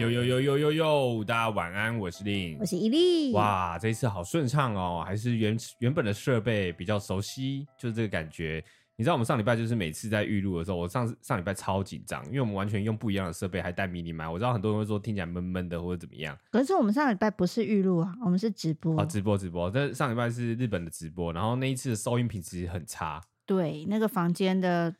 呦呦呦呦呦呦，大家晚安，我是林，我是伊利。哇，这一次好顺畅哦，还是原原本的设备比较熟悉，就是这个感觉。你知道我们上礼拜就是每次在预录的时候，我上上礼拜超紧张，因为我们完全用不一样的设备，还带迷你麦。我知道很多人会说听起来闷闷的或者怎么样，可是我们上礼拜不是预录啊，我们是直播。哦，直播直播，但上礼拜是日本的直播，然后那一次的收音品质很差。对，那个房间的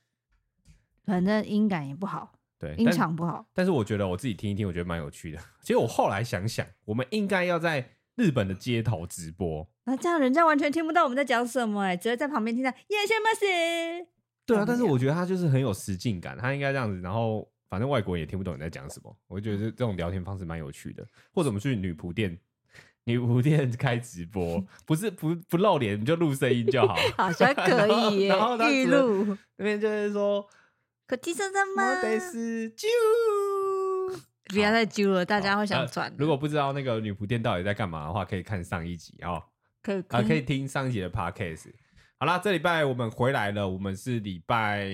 反正音感也不好。对，音场不好但，是我觉得我自己听一听，我觉得蛮有趣的。其实我后来想想，我们应该要在日本的街头直播，那这样人家完全听不到我们在讲什么，哎，只会在旁边听到“耶什么事”。对啊，但是我觉得他就是很有实境感，他应该这样子。然后反正外国人也听不懂你在讲什么，我就觉得这种聊天方式蛮有趣的。或者我们去女仆店，女仆店 开直播，不是不不露脸，你就录声音就好，好像可以。然后预录那边就是说。可提升什么？我得是啾，不要再啾了，大家会想转、呃。如果不知道那个女仆店到底在干嘛的话，可以看上一集哦。可以啊、呃，可以听上一集的 podcast。好啦，这礼拜我们回来了，我们是礼拜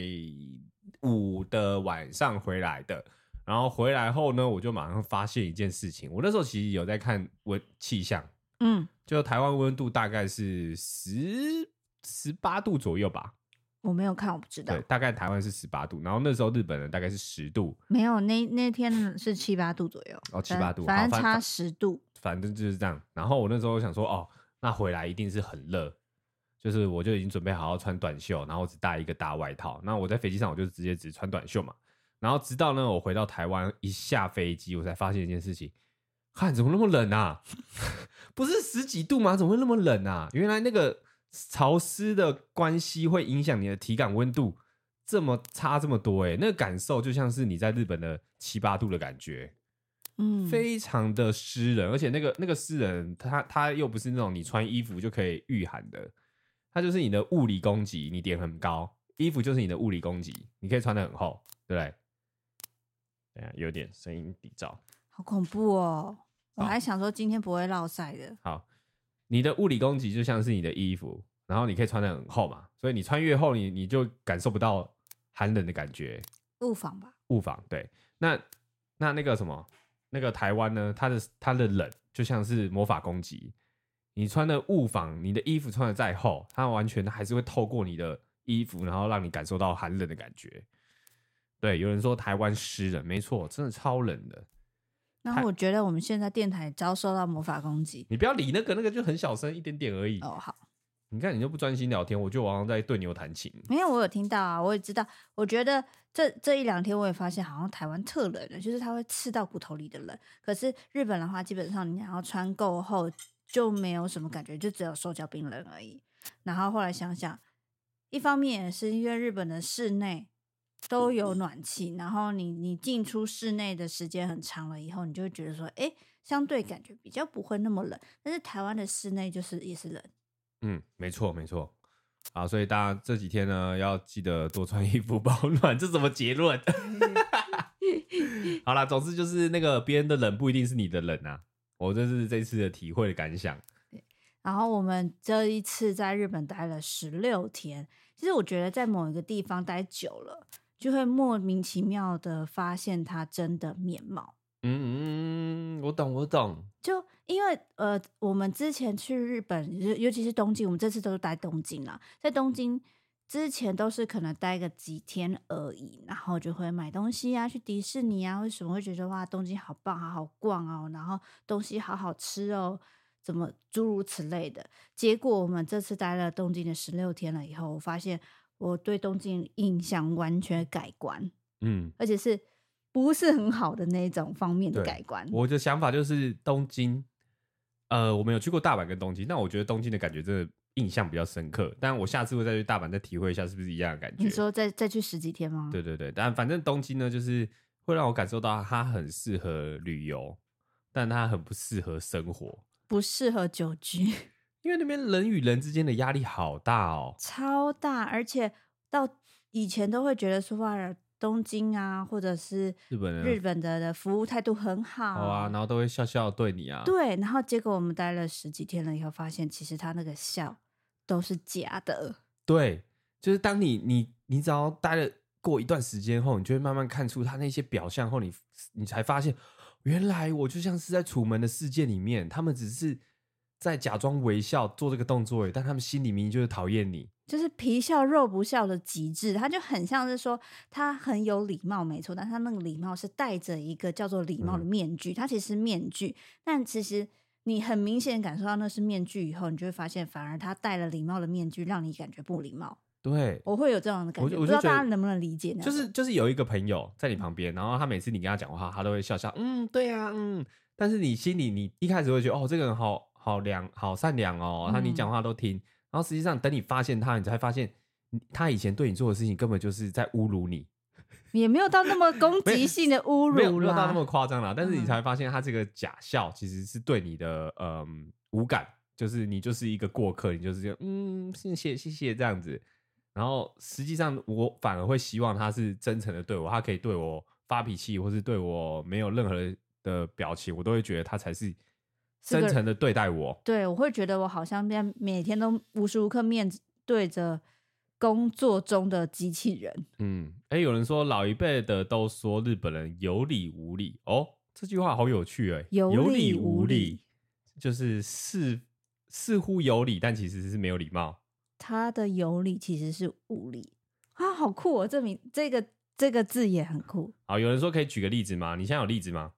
五的晚上回来的。然后回来后呢，我就马上发现一件事情。我那时候其实有在看温气象，嗯，就台湾温度大概是十十八度左右吧。我没有看，我不知道。对，大概台湾是十八度，然后那时候日本人大概是十度。没有，那那天是七八度左右。哦，七八度，反正差十度反。反正就是这样。然后我那时候想说，哦，那回来一定是很热，就是我就已经准备好好穿短袖，然后只带一个大外套。那我在飞机上我就直接只穿短袖嘛。然后直到呢，我回到台湾一下飞机，我才发现一件事情，看怎么那么冷啊？不是十几度吗？怎么会那么冷啊？原来那个。潮湿的关系会影响你的体感温度这么差这么多哎、欸，那个感受就像是你在日本的七八度的感觉，嗯，非常的湿冷，而且那个那个湿冷，它它又不是那种你穿衣服就可以御寒的，它就是你的物理攻击，你点很高，衣服就是你的物理攻击，你可以穿的很厚，对不对？对啊，有点声音底噪，好恐怖哦！我还想说今天不会落晒的，好。你的物理攻击就像是你的衣服，然后你可以穿得很厚嘛，所以你穿越厚，你你就感受不到寒冷的感觉。雾防吧，雾防对。那那那个什么，那个台湾呢？它的它的冷就像是魔法攻击，你穿的雾防，你的衣服穿的再厚，它完全还是会透过你的衣服，然后让你感受到寒冷的感觉。对，有人说台湾湿冷，没错，真的超冷的。那我觉得我们现在电台遭受到魔法攻击。你不要理那个，那个就很小声，一点点而已。哦，好。你看，你就不专心聊天，我就好像在对牛弹琴。没有，我有听到啊，我也知道。我觉得这这一两天，我也发现好像台湾特冷了，就是它会刺到骨头里的冷。可是日本的话，基本上你想要穿够厚，就没有什么感觉，就只有手脚冰冷而已。然后后来想想，一方面也是因为日本的室内。都有暖气，然后你你进出室内的时间很长了以后，你就会觉得说，哎，相对感觉比较不会那么冷。但是台湾的室内就是也是冷。嗯，没错没错。好，所以大家这几天呢，要记得多穿衣服 保暖。这什么结论？好啦，总之就是那个别人的冷不一定是你的冷啊。我这是这次的体会的感想。然后我们这一次在日本待了十六天，其实我觉得在某一个地方待久了。就会莫名其妙的发现他真的面貌。嗯嗯，我懂我懂。就因为呃，我们之前去日本，尤其是东京，我们这次都是待东京啦。在东京之前都是可能待个几天而已，然后就会买东西啊，去迪士尼啊，为什么会觉得哇，东京好棒，好好逛哦，然后东西好好吃哦，怎么诸如此类的。结果我们这次待了东京的十六天了以后，我发现。我对东京印象完全改观，嗯，而且是不是很好的那种方面的改观。我的想法就是东京，呃，我没有去过大阪跟东京，那我觉得东京的感觉真的印象比较深刻。但我下次会再去大阪再体会一下，是不是一样的感觉？你说再再去十几天吗？对对对，但反正东京呢，就是会让我感受到它很适合旅游，但它很不适合生活，不适合久居。因为那边人与人之间的压力好大哦，超大，而且到以前都会觉得说话，东京啊，或者是日本人日本的的服务态度很好，好啊，然后都会笑笑对你啊，对，然后结果我们待了十几天了以后，发现其实他那个笑都是假的，对，就是当你你你只要待了过一段时间后，你就会慢慢看出他那些表象后，你你才发现。原来我就像是在楚门的世界里面，他们只是在假装微笑做这个动作，但他们心里明明就是讨厌你，就是皮笑肉不笑的极致。他就很像是说他很有礼貌，没错，但他那个礼貌是戴着一个叫做礼貌的面具，他、嗯、其实是面具，但其实你很明显感受到那是面具以后，你就会发现，反而他戴了礼貌的面具，让你感觉不礼貌。对，我会有这样的感觉，我不知道大家能不能理解呢？就是就是有一个朋友在你旁边，然后他每次你跟他讲话，他都会笑笑，嗯，对啊，嗯。但是你心里你一开始会觉得，哦，这个人好好良好善良哦，他你讲话都听。然后实际上等你发现他，你才发现他以前对你做的事情根本就是在侮辱你，也没有到那么攻击性的侮辱，没有到那么夸张啦。但是你才发现他这个假笑其实是对你的嗯无感，就是你就是一个过客，你就是这样，嗯，谢谢谢谢这样子。然后实际上，我反而会希望他是真诚的对我，他可以对我发脾气，或是对我没有任何的表情，我都会觉得他才是真诚的对待我。对，我会觉得我好像在每天都无时无刻面对着工作中的机器人。嗯，哎，有人说老一辈的都说日本人有理无理哦，这句话好有趣哎，有理无理，就是似似乎有理，但其实是没有礼貌。他的有理其实是无理啊，好酷哦！这名这个这个字也很酷。好，有人说可以举个例子吗？你现在有例子吗？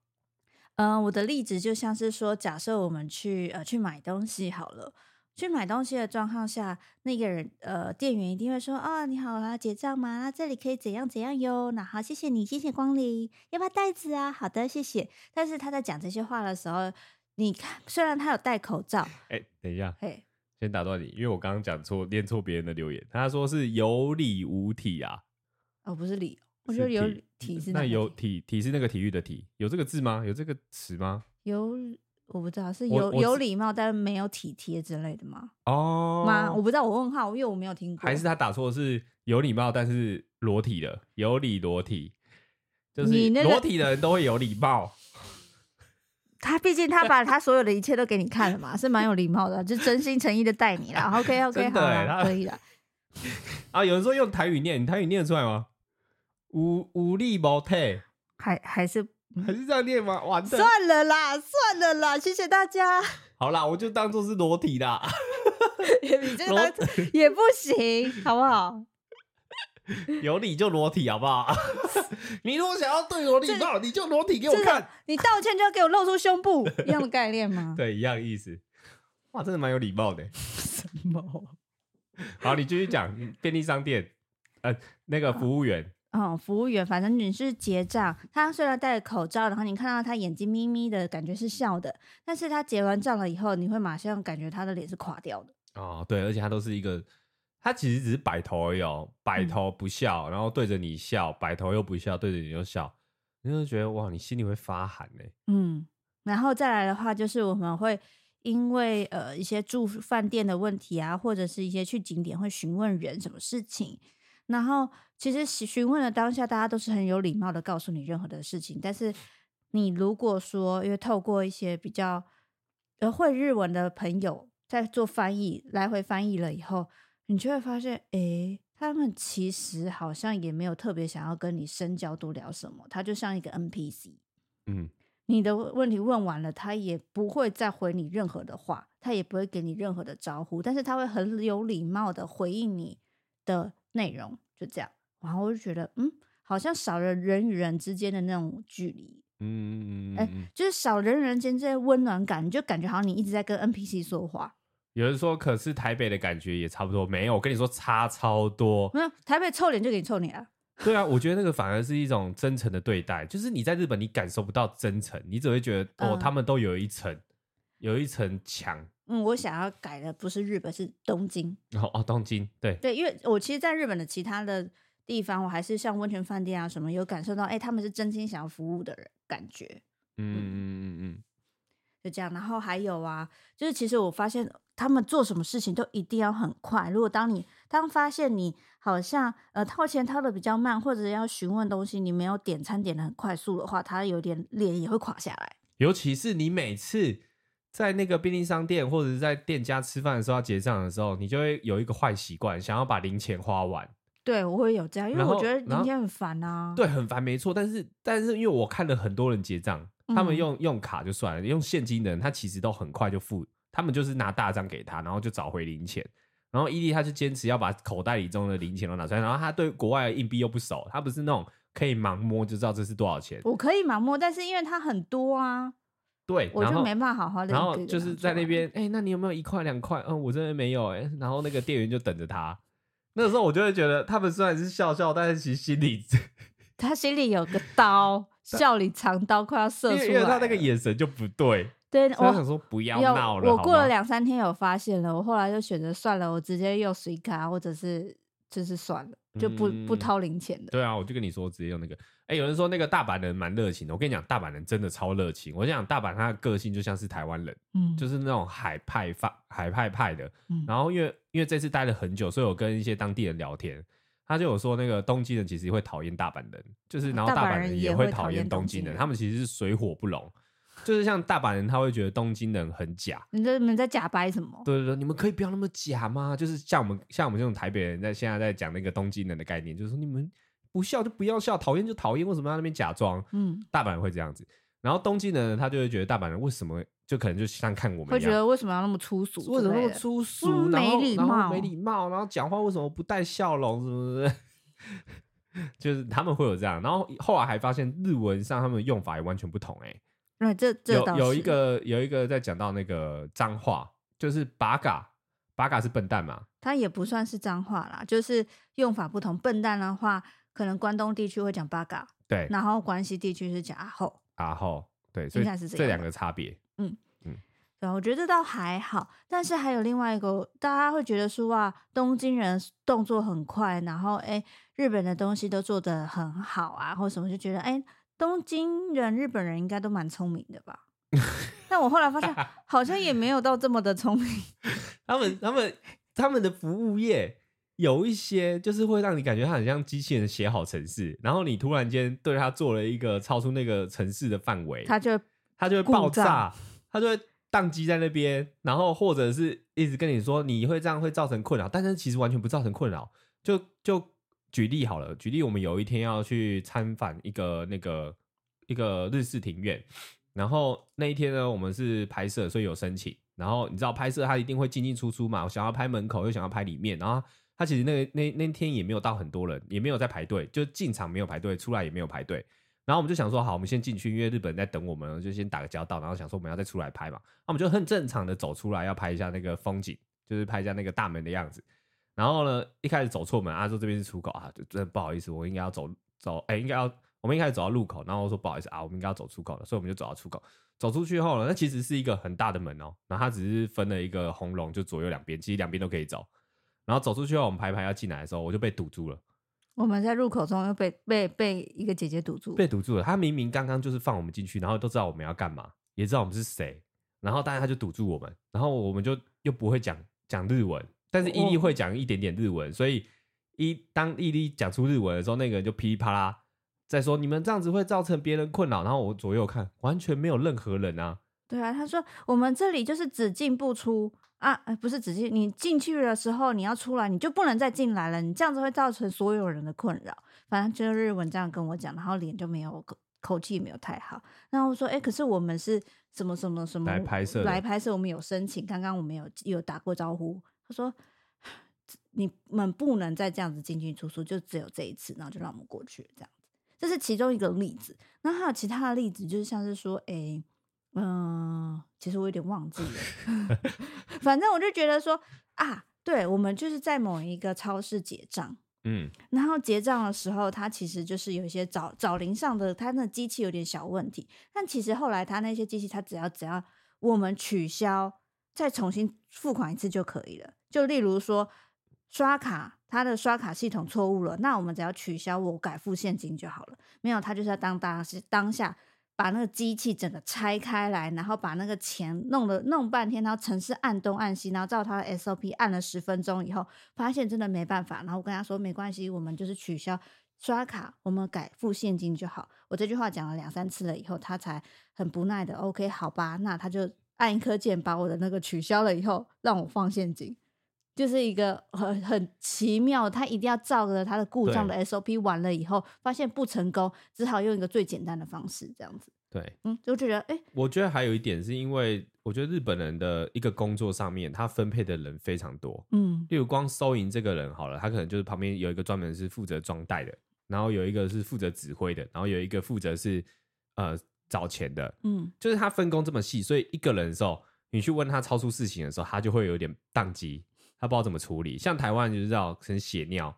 嗯、呃，我的例子就像是说，假设我们去呃去买东西好了，去买东西的状况下，那个人呃店员一定会说：“哦，你好啊，结账吗？那这里可以怎样怎样哟？那好，谢谢你，谢谢光临，要不要袋子啊？好的，谢谢。”但是他在讲这些话的时候，你看，虽然他有戴口罩，哎、欸，等一下，嘿。先打断你，因为我刚刚讲错，念错别人的留言。他说是有理无体啊，哦，不是理，我觉得有体是那有体体是那个体育的体，有这个字吗？有这个词吗？有，我不知道是有有礼貌，但是没有体贴之类的吗？哦，吗？我不知道，我问号，因为我没有听过。还是他打错是有礼貌，但是裸体的，有礼裸体，就是裸体的人都会有礼貌。他毕竟他把他所有的一切都给你看了嘛，是蛮有礼貌的，就真心诚意的待你啦。OK OK，好啦，可以了。啊，有人说用台语念，你台语念得出来吗？无无力无体，还还是还是这样念吗？完算了啦，算了啦，谢谢大家。好啦，我就当做是裸体啦。你这个也不行，好不好？有理就裸体，好不好？你如果想要对我礼貌，你就裸体给我看。你道歉就要给我露出胸部，一样的概念吗？对，一样意思。哇，真的蛮有礼貌的。什么？好，你继续讲。便利商店，呃，那个服务员，哦，服务员，反正你是结账。他虽然戴着口罩，然后你看到他眼睛眯眯的感觉是笑的，但是他结完账了以后，你会马上感觉他的脸是垮掉的。哦，对，而且他都是一个。他其实只是摆头而已哦，摆头不笑，然后对着你笑，摆头又不笑，对着你又笑，你就觉得哇，你心里会发寒嘞。嗯，然后再来的话，就是我们会因为呃一些住饭店的问题啊，或者是一些去景点会询问人什么事情，然后其实询问的当下，大家都是很有礼貌的告诉你任何的事情，但是你如果说因为透过一些比较呃会日文的朋友在做翻译，来回翻译了以后。你就会发现，哎、欸，他们其实好像也没有特别想要跟你深交多聊什么，他就像一个 NPC。嗯，你的问题问完了，他也不会再回你任何的话，他也不会给你任何的招呼，但是他会很有礼貌的回应你的内容，就这样。然后我就觉得，嗯，好像少了人与人之间的那种距离。嗯嗯嗯，哎、欸，就是少人与人间这些温暖感，你就感觉好像你一直在跟 NPC 说话。有人说，可是台北的感觉也差不多。没有，我跟你说差超多。没有，台北臭脸就给你臭脸啊。对啊，我觉得那个反而是一种真诚的对待。就是你在日本，你感受不到真诚，你只会觉得哦，他们都有一层，有一层墙。嗯，我想要改的不是日本，是东京。哦哦，东京，对对，因为我其实，在日本的其他的地方，我还是像温泉饭店啊什么，有感受到，哎，他们是真心想要服务的人，感觉。嗯嗯嗯嗯，就这样。然后还有啊，就是其实我发现。他们做什么事情都一定要很快。如果当你当发现你好像呃掏钱掏的比较慢，或者要询问东西，你没有点餐点的很快速的话，他有点脸也会垮下来。尤其是你每次在那个便利商店或者是在店家吃饭的时候要结账的时候，你就会有一个坏习惯，想要把零钱花完。对，我会有这样，因为我觉得零钱很烦啊。对，很烦，没错。但是但是因为我看了很多人结账，他们用用卡就算了，用现金的人他其实都很快就付，他们就是拿大张给他，然后就找回零钱。然后伊利他就坚持要把口袋里中的零钱都拿出来，然后他对国外的硬币又不熟，他不是那种可以盲摸就知道这是多少钱。我可以盲摸，但是因为它很多啊，对，我就没办法好好的。然后就是在那边，哎、欸，那你有没有一块两块？嗯，我这边没有、欸，哎，然后那个店员就等着他。那时候我就会觉得，他们虽然是笑笑，但是其实心里，他心里有个刀，笑里藏刀，快要射出来。因为他那个眼神就不对。对，我想说不要闹了。我过了两三天有发现了，我后来就选择算了，我直接用 Suica 卡，或者是就是算了，就不、嗯、不掏零钱的。对啊，我就跟你说，直接用那个。哎、欸，有人说那个大阪人蛮热情的，我跟你讲，大阪人真的超热情。我想大阪他的个性就像是台湾人，嗯，就是那种海派发海派派的。嗯、然后因为因为这次待了很久，所以我跟一些当地人聊天，他就有说那个东京人其实会讨厌大阪人，就是然后大阪人也会讨厌东京人，他们其实是水火不容。就是像大阪人，他会觉得东京人很假。你在你们在假掰什么？对对对，你们可以不要那么假吗？就是像我们像我们这种台北人在现在在讲那个东京人的概念，就是说你们不笑就不要笑，讨厌就讨厌，为什么要那边假装？嗯，大阪人会这样子。然后东京人他就会觉得大阪人为什么就可能就像看我们会觉得为什么要那么粗俗？为什么那么粗俗？没礼貌，没礼貌，然后讲话为什么不带笑容？是不是？就是他们会有这样。然后后来还发现日文上他们的用法也完全不同、欸，哎。那这这有有一个有一个在讲到那个脏话，就是八嘎八嘎是笨蛋嘛？它也不算是脏话啦，就是用法不同。笨蛋的话，可能关东地区会讲八嘎，对，然后关西地区是讲阿后阿后，对，所以是这两个差别。嗯嗯，对，我觉得倒还好。但是还有另外一个，大家会觉得说哇，东京人动作很快，然后哎，日本的东西都做得很好啊，或什么就觉得哎。东京人、日本人应该都蛮聪明的吧？但我后来发现，好像也没有到这么的聪明。他们、他们、他们的服务业有一些，就是会让你感觉他很像机器人写好程式，然后你突然间对他做了一个超出那个程式的范围，他就他就会爆炸，他就会宕机在那边，然后或者是一直跟你说你会这样会造成困扰，但是其实完全不造成困扰，就就。举例好了，举例，我们有一天要去参访一个那个一个日式庭院，然后那一天呢，我们是拍摄，所以有申请。然后你知道拍摄他一定会进进出出嘛，我想要拍门口，又想要拍里面，然后他其实那那那天也没有到很多人，也没有在排队，就进场没有排队，出来也没有排队。然后我们就想说，好，我们先进去，因为日本人在等我们，就先打个交道，然后想说我们要再出来拍嘛。那我们就很正常的走出来，要拍一下那个风景，就是拍一下那个大门的样子。然后呢，一开始走错门，啊，说这边是出口啊，就真的不好意思，我应该要走走，哎，应该要，我们一开始走到路口，然后我说不好意思啊，我们应该要走出口了，所以我们就走到出口。走出去后呢，那其实是一个很大的门哦，然后它只是分了一个红龙，就左右两边，其实两边都可以走。然后走出去后，我们排排要进来的时候，我就被堵住了。我们在入口中又被被被一个姐姐堵住，被堵住了。她明明刚刚就是放我们进去，然后都知道我们要干嘛，也知道我们是谁，然后但是她就堵住我们，然后我们就又不会讲讲日文。但是伊利会讲一点点日文，所以一当伊利讲出日文的时候，那个人就噼里啪啦在说：“你们这样子会造成别人困扰。”然后我左右看，完全没有任何人啊。对啊，他说：“我们这里就是只进不出啊，不是只进，你进去的时候你要出来，你就不能再进来了。你这样子会造成所有人的困扰。”反正就是日文这样跟我讲，然后脸就没有口口气没有太好。然后我说：“哎，可是我们是什么什么什么来拍摄来拍摄，我们有申请，刚刚我们有有打过招呼。”他说：“你们不能再这样子进进出出，就只有这一次，然后就让我们过去这样子。这是其中一个例子。那还有其他的例子，就是像是说，哎、欸，嗯、呃，其实我有点忘记了。反正我就觉得说啊，对，我们就是在某一个超市结账，嗯，然后结账的时候，他其实就是有一些找找零上的，他那机器有点小问题。但其实后来他那些机器，他只要只要我们取消，再重新付款一次就可以了。就例如说，刷卡，他的刷卡系统错误了，那我们只要取消，我改付现金就好了。没有，他就是要当当当下把那个机器整个拆开来，然后把那个钱弄了弄半天，然后程式按东按西，然后照他的 SOP 按了十分钟以后，发现真的没办法，然后我跟他说没关系，我们就是取消刷卡，我们改付现金就好。我这句话讲了两三次了以后，他才很不耐的 OK 好吧，那他就按一颗键把我的那个取消了以后，让我放现金。就是一个很很奇妙，他一定要照着他的故障的 SOP 完了以后，发现不成功，只好用一个最简单的方式这样子。对，嗯，就觉得哎，欸、我觉得还有一点是因为，我觉得日本人的一个工作上面，他分配的人非常多，嗯，例如光收银这个人好了，他可能就是旁边有一个专门是负责装袋的，然后有一个是负责指挥的，然后有一个负责是呃找钱的，嗯，就是他分工这么细，所以一个人的时候，你去问他超出事情的时候，他就会有点宕机，他不知道怎么处理。像台湾就是知道很血尿，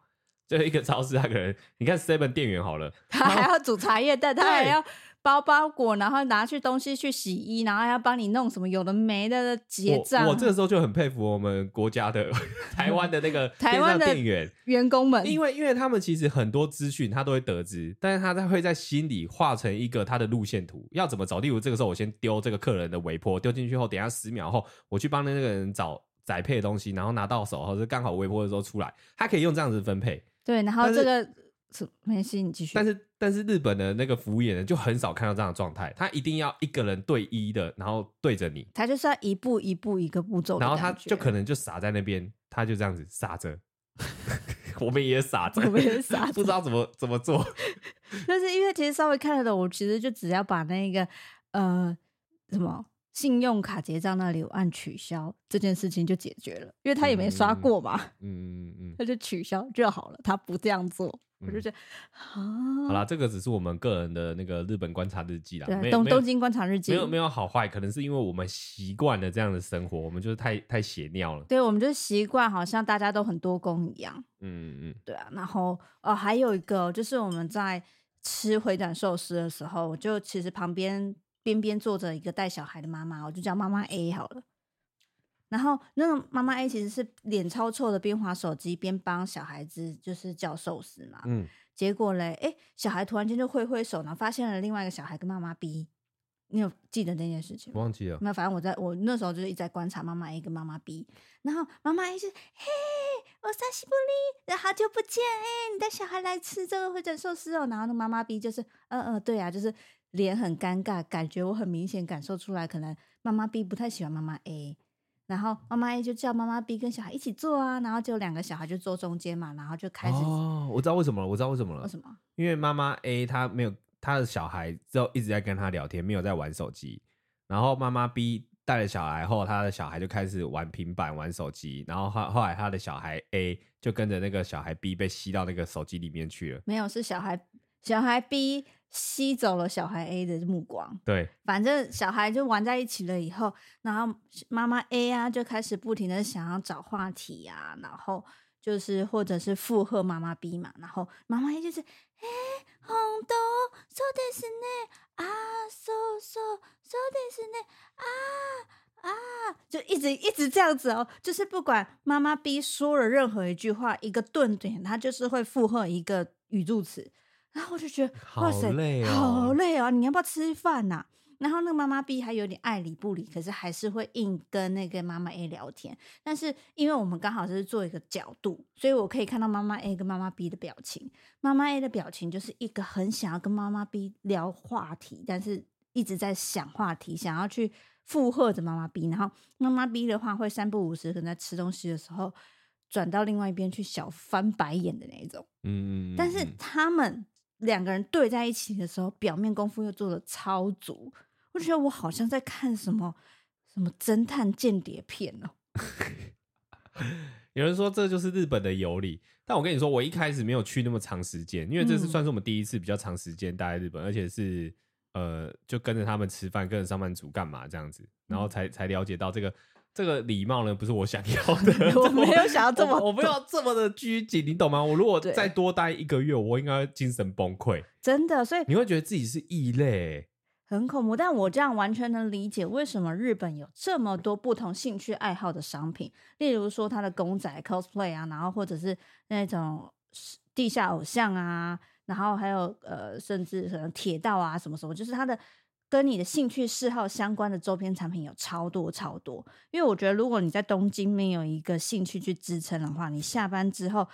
就一个超市，他可能你看 Seven 店员好了，他还要煮茶叶蛋，他还要。包包裹，然后拿去东西去洗衣，然后还要帮你弄什么有的没的结账。我，这个时候就很佩服我们国家的 台湾的那个 台湾的店员员工们，因为因为他们其实很多资讯他都会得知，但是他在会在心里画成一个他的路线图，要怎么找。例如这个时候我先丢这个客人的尾坡，丢进去后，等下十秒后我去帮那个人找宅配的东西，然后拿到手，或者刚好微波的时候出来，他可以用这样子分配。对，然后这个。是没事，你继续。但是但是日本的那个服务员呢，就很少看到这样的状态，他一定要一个人对一的，然后对着你，他就是要一步一步一个步骤，然后他就可能就傻在那边，他就这样子傻着，我们也傻着，我们也傻着，不知道怎么怎么做。但是因为其实稍微看得懂，我其实就只要把那个呃什么信用卡结账那里有按取消这件事情就解决了，因为他也没刷过嘛，嗯嗯嗯，嗯他就取消就好了，他不这样做。我就觉得，嗯、好啦，这个只是我们个人的那个日本观察日记啦，对，东东京观察日记，没有没有好坏，可能是因为我们习惯了这样的生活，我们就是太太血尿了。对，我们就习惯好像大家都很多工一样。嗯嗯嗯，对啊。然后哦，还有一个就是我们在吃回转寿司的时候，就其实旁边边边坐着一个带小孩的妈妈，我就叫妈妈 A 好了。然后那个妈妈 A 其实是脸超臭的，边滑手机边帮小孩子就是叫寿司嘛。嗯。结果嘞，哎，小孩突然间就挥挥手，然后发现了另外一个小孩跟妈妈 B。你有记得那件事情？忘记了。那反正我在我那时候就是一直在观察妈妈 A 跟妈妈 B。然后妈妈 A 就嘿，我沙西布利，好久不见，哎，你带小孩来吃这个回转寿司哦。然后那妈妈 B 就是，嗯嗯，对啊，就是脸很尴尬，感觉我很明显感受出来，可能妈妈 B 不太喜欢妈妈 A。然后妈妈 A 就叫妈妈 B 跟小孩一起坐啊，然后就两个小孩就坐中间嘛，然后就开始哦，我知道为什么了，我知道为什么了，为什么？因为妈妈 A 她没有她的小孩，之后一直在跟她聊天，没有在玩手机。然后妈妈 B 带了小孩后，她的小孩就开始玩平板、玩手机。然后后后来他的小孩 A 就跟着那个小孩 B 被吸到那个手机里面去了。没有，是小孩小孩 B。吸走了小孩 A 的目光，对，反正小孩就玩在一起了以后，然后妈妈 A 啊就开始不停的想要找话题啊，然后就是或者是附和妈妈 B 嘛，然后妈妈 A 就是，哎，红豆そうですね啊，そうそうそうですね啊啊，就一直一直这样子哦，就是不管妈妈 B 说了任何一句话，一个顿点，他就是会附和一个语助词。 然后我就觉得，哇塞，好累哦，好累哦！你要不要吃饭呐？然后那个妈妈 B 还有点爱理不理，可是还是会硬跟那个妈妈 A 聊天。但是因为我们刚好就是做一个角度，所以我可以看到妈妈 A 跟妈妈 B 的表情。妈妈 A 的表情就是一个很想要跟妈妈 B 聊话题，但是一直在想话题，想要去附和着妈妈 B。然后妈妈 B 的话会三不五时，可能在吃东西的时候转到另外一边去小翻白眼的那种。嗯，但是他们。两个人对在一起的时候，表面功夫又做的超足，我觉得我好像在看什么什么侦探间谍片哦。有人说这就是日本的有理，但我跟你说，我一开始没有去那么长时间，因为这是算是我们第一次比较长时间待在日本，嗯、而且是呃，就跟着他们吃饭，跟着上班族干嘛这样子，然后才才了解到这个。这个礼貌呢，不是我想要的。我没有想要这么我，我不要这么的拘谨，你懂吗？我如果再多待一个月，我应该精神崩溃。真的，所以你会觉得自己是异类，很恐怖。但我这样完全能理解为什么日本有这么多不同兴趣爱好的商品，例如说他的公仔 cosplay 啊，然后或者是那种地下偶像啊，然后还有呃，甚至可能铁道啊什么什么，就是他的。跟你的兴趣嗜好相关的周边产品有超多超多，因为我觉得如果你在东京没有一个兴趣去支撑的话，你下班之后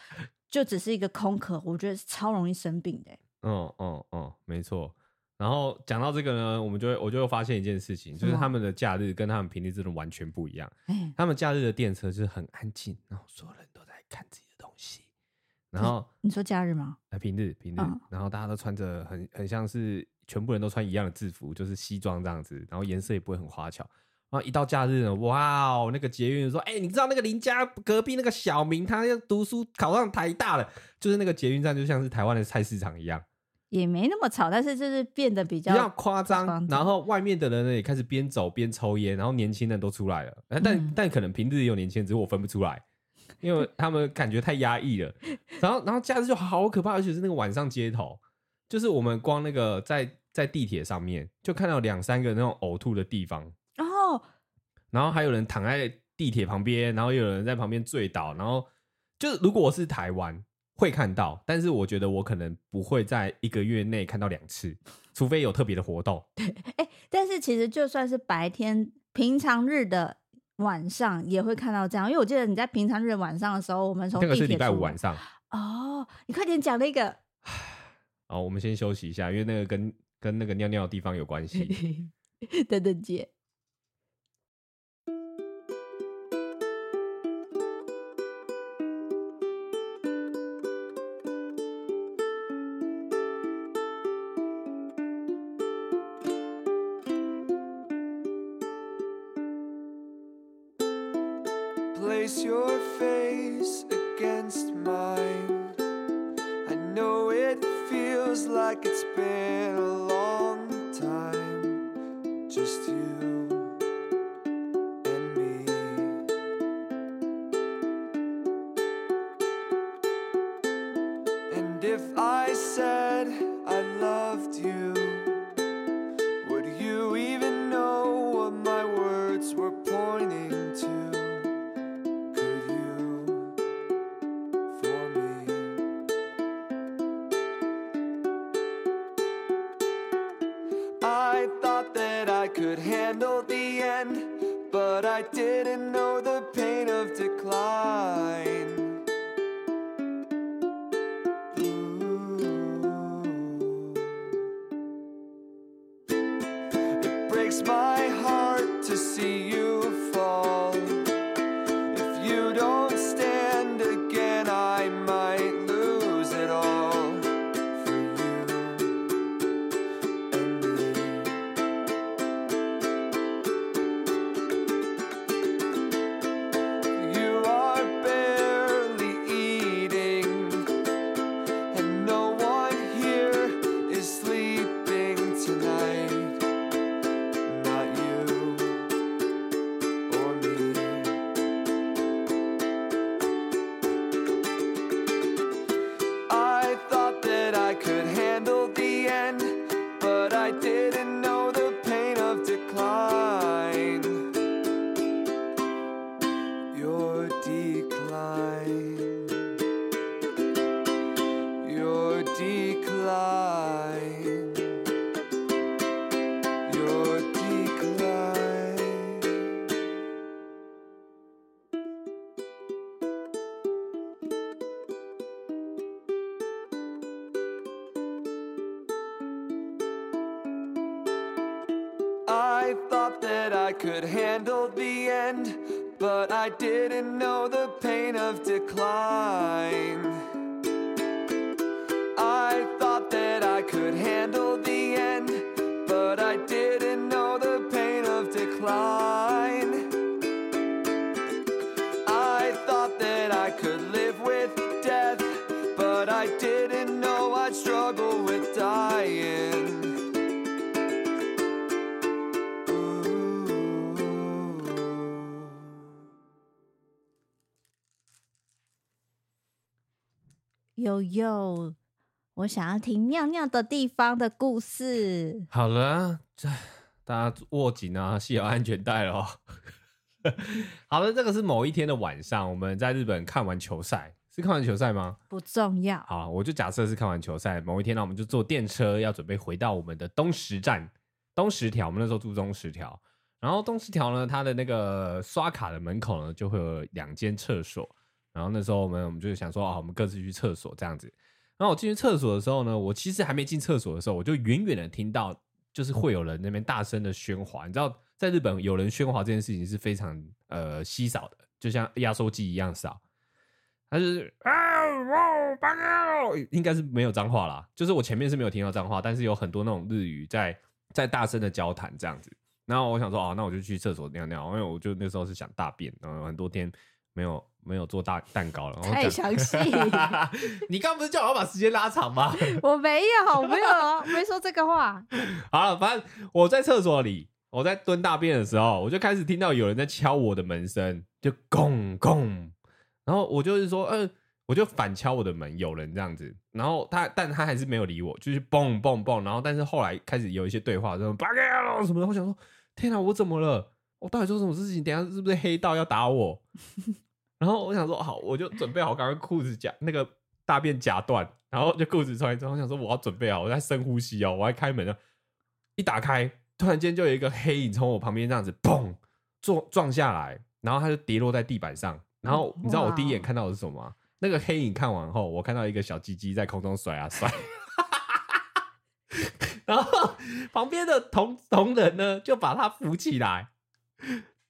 就只是一个空壳，我觉得是超容易生病的。嗯嗯嗯，没错。然后讲到这个呢，我们就会我就会发现一件事情，就是他们的假日跟他们平日真的完全不一样。他们假日的电车就是很安静，然后所有人都在看自己的东西，然后你说假日吗？哎，平日平日，嗯、然后大家都穿着很很像是全部人都穿一样的制服，就是西装这样子，然后颜色也不会很花巧。然后一到假日呢，哇哦，那个捷运说，哎、欸，你知道那个邻家隔壁那个小明，他要读书考上台大了，就是那个捷运站就像是台湾的菜市场一样，也没那么吵，但是就是变得比较比较夸张。然后外面的人呢也开始边走边抽烟，然后年轻人都出来了，但、嗯、但可能平日也有年轻人，只是我分不出来。因为他们感觉太压抑了，然后然后假日就好可怕，而且是那个晚上街头，就是我们光那个在在地铁上面就看到两三个那种呕吐的地方，然后然后还有人躺在地铁旁边，然后有人在旁边醉倒，然后就是如果我是台湾会看到，但是我觉得我可能不会在一个月内看到两次，除非有特别的活动。对，哎，但是其实就算是白天平常日的。晚上也会看到这样，因为我记得你在平常日晚上的时候，我们从那个是礼拜五晚上哦。你快点讲那个。好，我们先休息一下，因为那个跟跟那个尿尿的地方有关系。等等姐。feels like it's been a long 有我想要听尿尿的地方的故事。好了，大家握紧啊，系好安全带喽。好了，这个是某一天的晚上，我们在日本看完球赛，是看完球赛吗？不重要。好，我就假设是看完球赛。某一天呢，我们就坐电车要准备回到我们的东石站，东石条。我们那时候住东石条，然后东石条呢，它的那个刷卡的门口呢，就会有两间厕所。然后那时候我们我们就想说啊，我们各自去厕所这样子。然后我进去厕所的时候呢，我其实还没进厕所的时候，我就远远的听到，就是会有人那边大声的喧哗。你知道，在日本有人喧哗这件事情是非常呃稀少的，就像压缩机一样少。他就是啊哇八哥，应该是没有脏话啦。就是我前面是没有听到脏话，但是有很多那种日语在在大声的交谈这样子。然后我想说，哦，那我就去厕所尿尿，因为我就那时候是想大便，然后很多天没有没有做大蛋糕了。太详细，你刚不是叫我要把时间拉长吗？我没有，我没有，没说这个话。好了，反正我在厕所里，我在蹲大便的时候，我就开始听到有人在敲我的门声，就拱拱。然后我就是说，嗯、呃，我就反敲我的门，有人这样子。然后他，但他还是没有理我，就是嘣嘣嘣。然后，但是后来开始有一些对话，什么八嘎什么的。我想说，天哪，我怎么了？我到底做什么事情？等下是不是黑道要打我？然后我想说，好，我就准备好，刚刚裤子夹那个大便夹断，然后就裤子穿一穿。我想说，我要准备好，我在深呼吸哦，我还开门呢。一打开，突然间就有一个黑影从我旁边这样子砰撞撞下来，然后他就跌落在地板上。然后你知道我第一眼看到的是什么吗？那个黑影看完后，我看到一个小鸡鸡在空中甩啊甩，然后旁边的同同仁呢就把他扶起来，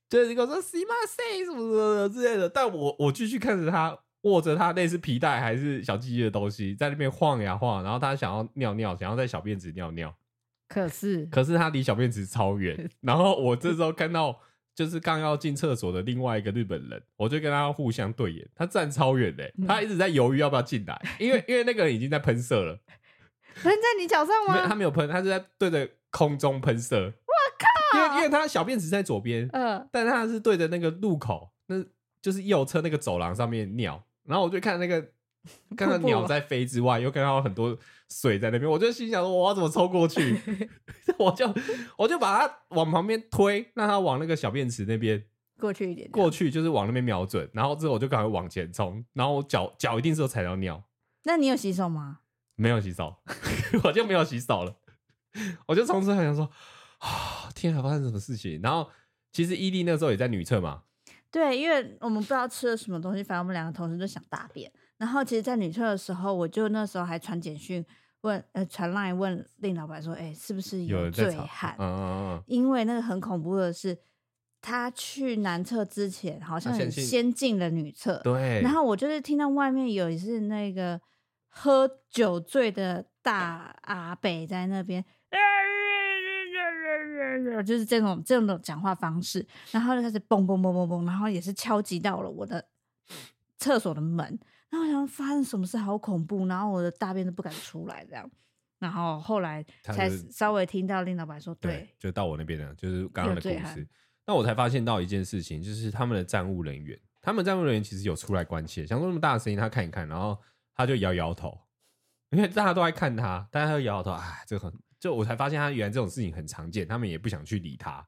就是跟我说 “see my say” 什么什么之类的。但我我继续看着他握着他类似皮带还是小鸡鸡的东西在那边晃呀晃，然后他想要尿尿，想要在小便池尿尿，可是可是他离小便池超远。然后我这时候看到。就是刚要进厕所的另外一个日本人，我就跟他互相对眼，他站超远的，他一直在犹豫要不要进来，因为 因为那个人已经在喷射了，喷在你脚上吗？他没有喷，他是在对着空中喷射。因为因为他小便池在左边，嗯、呃，但他是对着那个路口，那就是右侧那个走廊上面尿，然后我就看那个。看到鸟在飞之外，又看到很多水在那边，我就心想说：我要怎么冲过去？我就我就把它往旁边推，让它往那个小便池那边过去一点。过去就是往那边瞄准，然后之后我就赶快往前冲，然后脚脚一定是有踩到尿。那你有洗手吗？没有洗手，我就没有洗手了。我就冲出来想说：啊，天啊，发生什么事情？然后其实伊利那时候也在女厕嘛。对，因为我们不知道吃了什么东西，反正我们两个同时就想大便。然后其实，在女厕的时候，我就那时候还传简讯问，呃，传 line 问令老板说，哎，是不是有醉汉？嗯嗯嗯。因为那个很恐怖的是，他去男厕之前，好像先进了女厕。对。然后我就是听到外面有一次那个喝酒醉的大阿北在那边。就是这种这种讲话方式，然后就开始嘣嘣嘣嘣嘣，然后也是敲击到了我的厕所的门，然后我想发生什么事，好恐怖，然后我的大便都不敢出来这样，然后后来才稍微听到林老板说，对，对，就到我那边了，就是刚刚的故事，那我才发现到一件事情，就是他们的站务人员，他们站务人员其实有出来关切，想说那么大的声音，他看一看，然后他就摇摇头，因为大家都在看他，但是他就摇摇头，哎，这个很。就我才发现，他原来这种事情很常见，他们也不想去理他。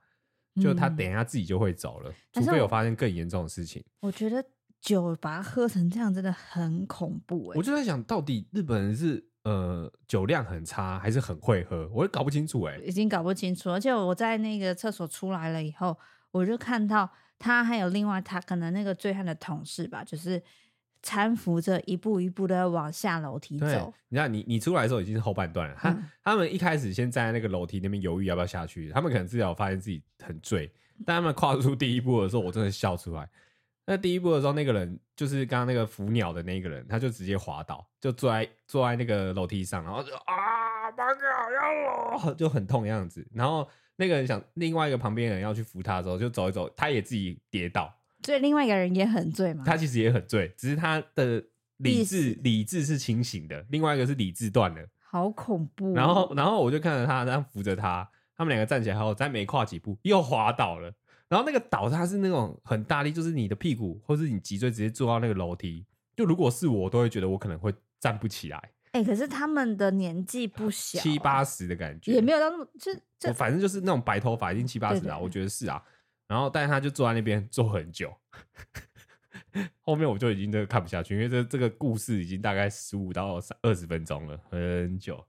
就他等一下自己就会走了，嗯、除非有发生更严重的事情。我觉得酒把它喝成这样真的很恐怖哎！我就在想到底日本人是呃酒量很差，还是很会喝？我也搞不清楚哎，已经搞不清楚。而且我在那个厕所出来了以后，我就看到他还有另外他可能那个醉汉的同事吧，就是。搀扶着一步一步的往下楼梯走。你看，你你出来的时候已经是后半段了。他、嗯、他们一开始先站在那个楼梯那边犹豫要不要下去。他们可能至少发现自己很醉，但他们跨出第一步的时候，我真的笑出来。那第一步的时候，那个人就是刚刚那个扶鸟的那个人，他就直接滑倒，就坐在坐在那个楼梯上，然后就啊，八哥要 就很痛的样子。然后那个人想，另外一个旁边人要去扶他的时候，就走一走，他也自己跌倒。所以另外一个人也很醉嘛？他其实也很醉，只是他的理智理智是清醒的，另外一个是理智断了，好恐怖。然后，然后我就看着他，这样扶着他，他们两个站起来后，再没跨几步又滑倒了。然后那个倒他是那种很大力，就是你的屁股或是你脊椎直接坐到那个楼梯。就如果是我，我都会觉得我可能会站不起来。哎、欸，可是他们的年纪不小，七八十的感觉，也没有到那么就，反正就是那种白头发，已经七八十了，我觉得是啊。然后，但是他就坐在那边坐很久，后面我就已经都看不下去，因为这这个故事已经大概十五到二十分钟了，很久。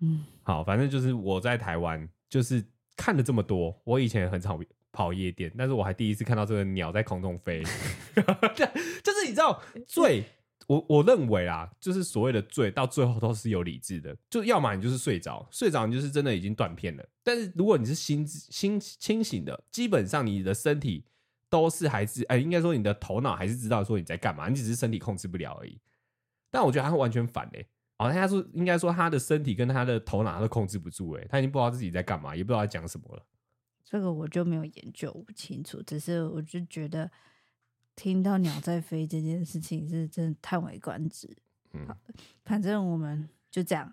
嗯，好，反正就是我在台湾，就是看了这么多。我以前很常跑夜店，但是我还第一次看到这个鸟在空中飞 就是你知道最。我我认为啦，就是所谓的醉，到最后都是有理智的，就要么你就是睡着，睡着你就是真的已经断片了。但是如果你是心心清醒的，基本上你的身体都是还是，哎，应该说你的头脑还是知道说你在干嘛，你只是身体控制不了而已。但我觉得他完全反嘞，好像他说应该说他的身体跟他的头脑都控制不住，哎，他已经不知道自己在干嘛，也不知道在讲什么了。这个我就没有研究不清楚，只是我就觉得听到鸟在飞这件事情是真的叹为观止。嗯，反正我们就这样，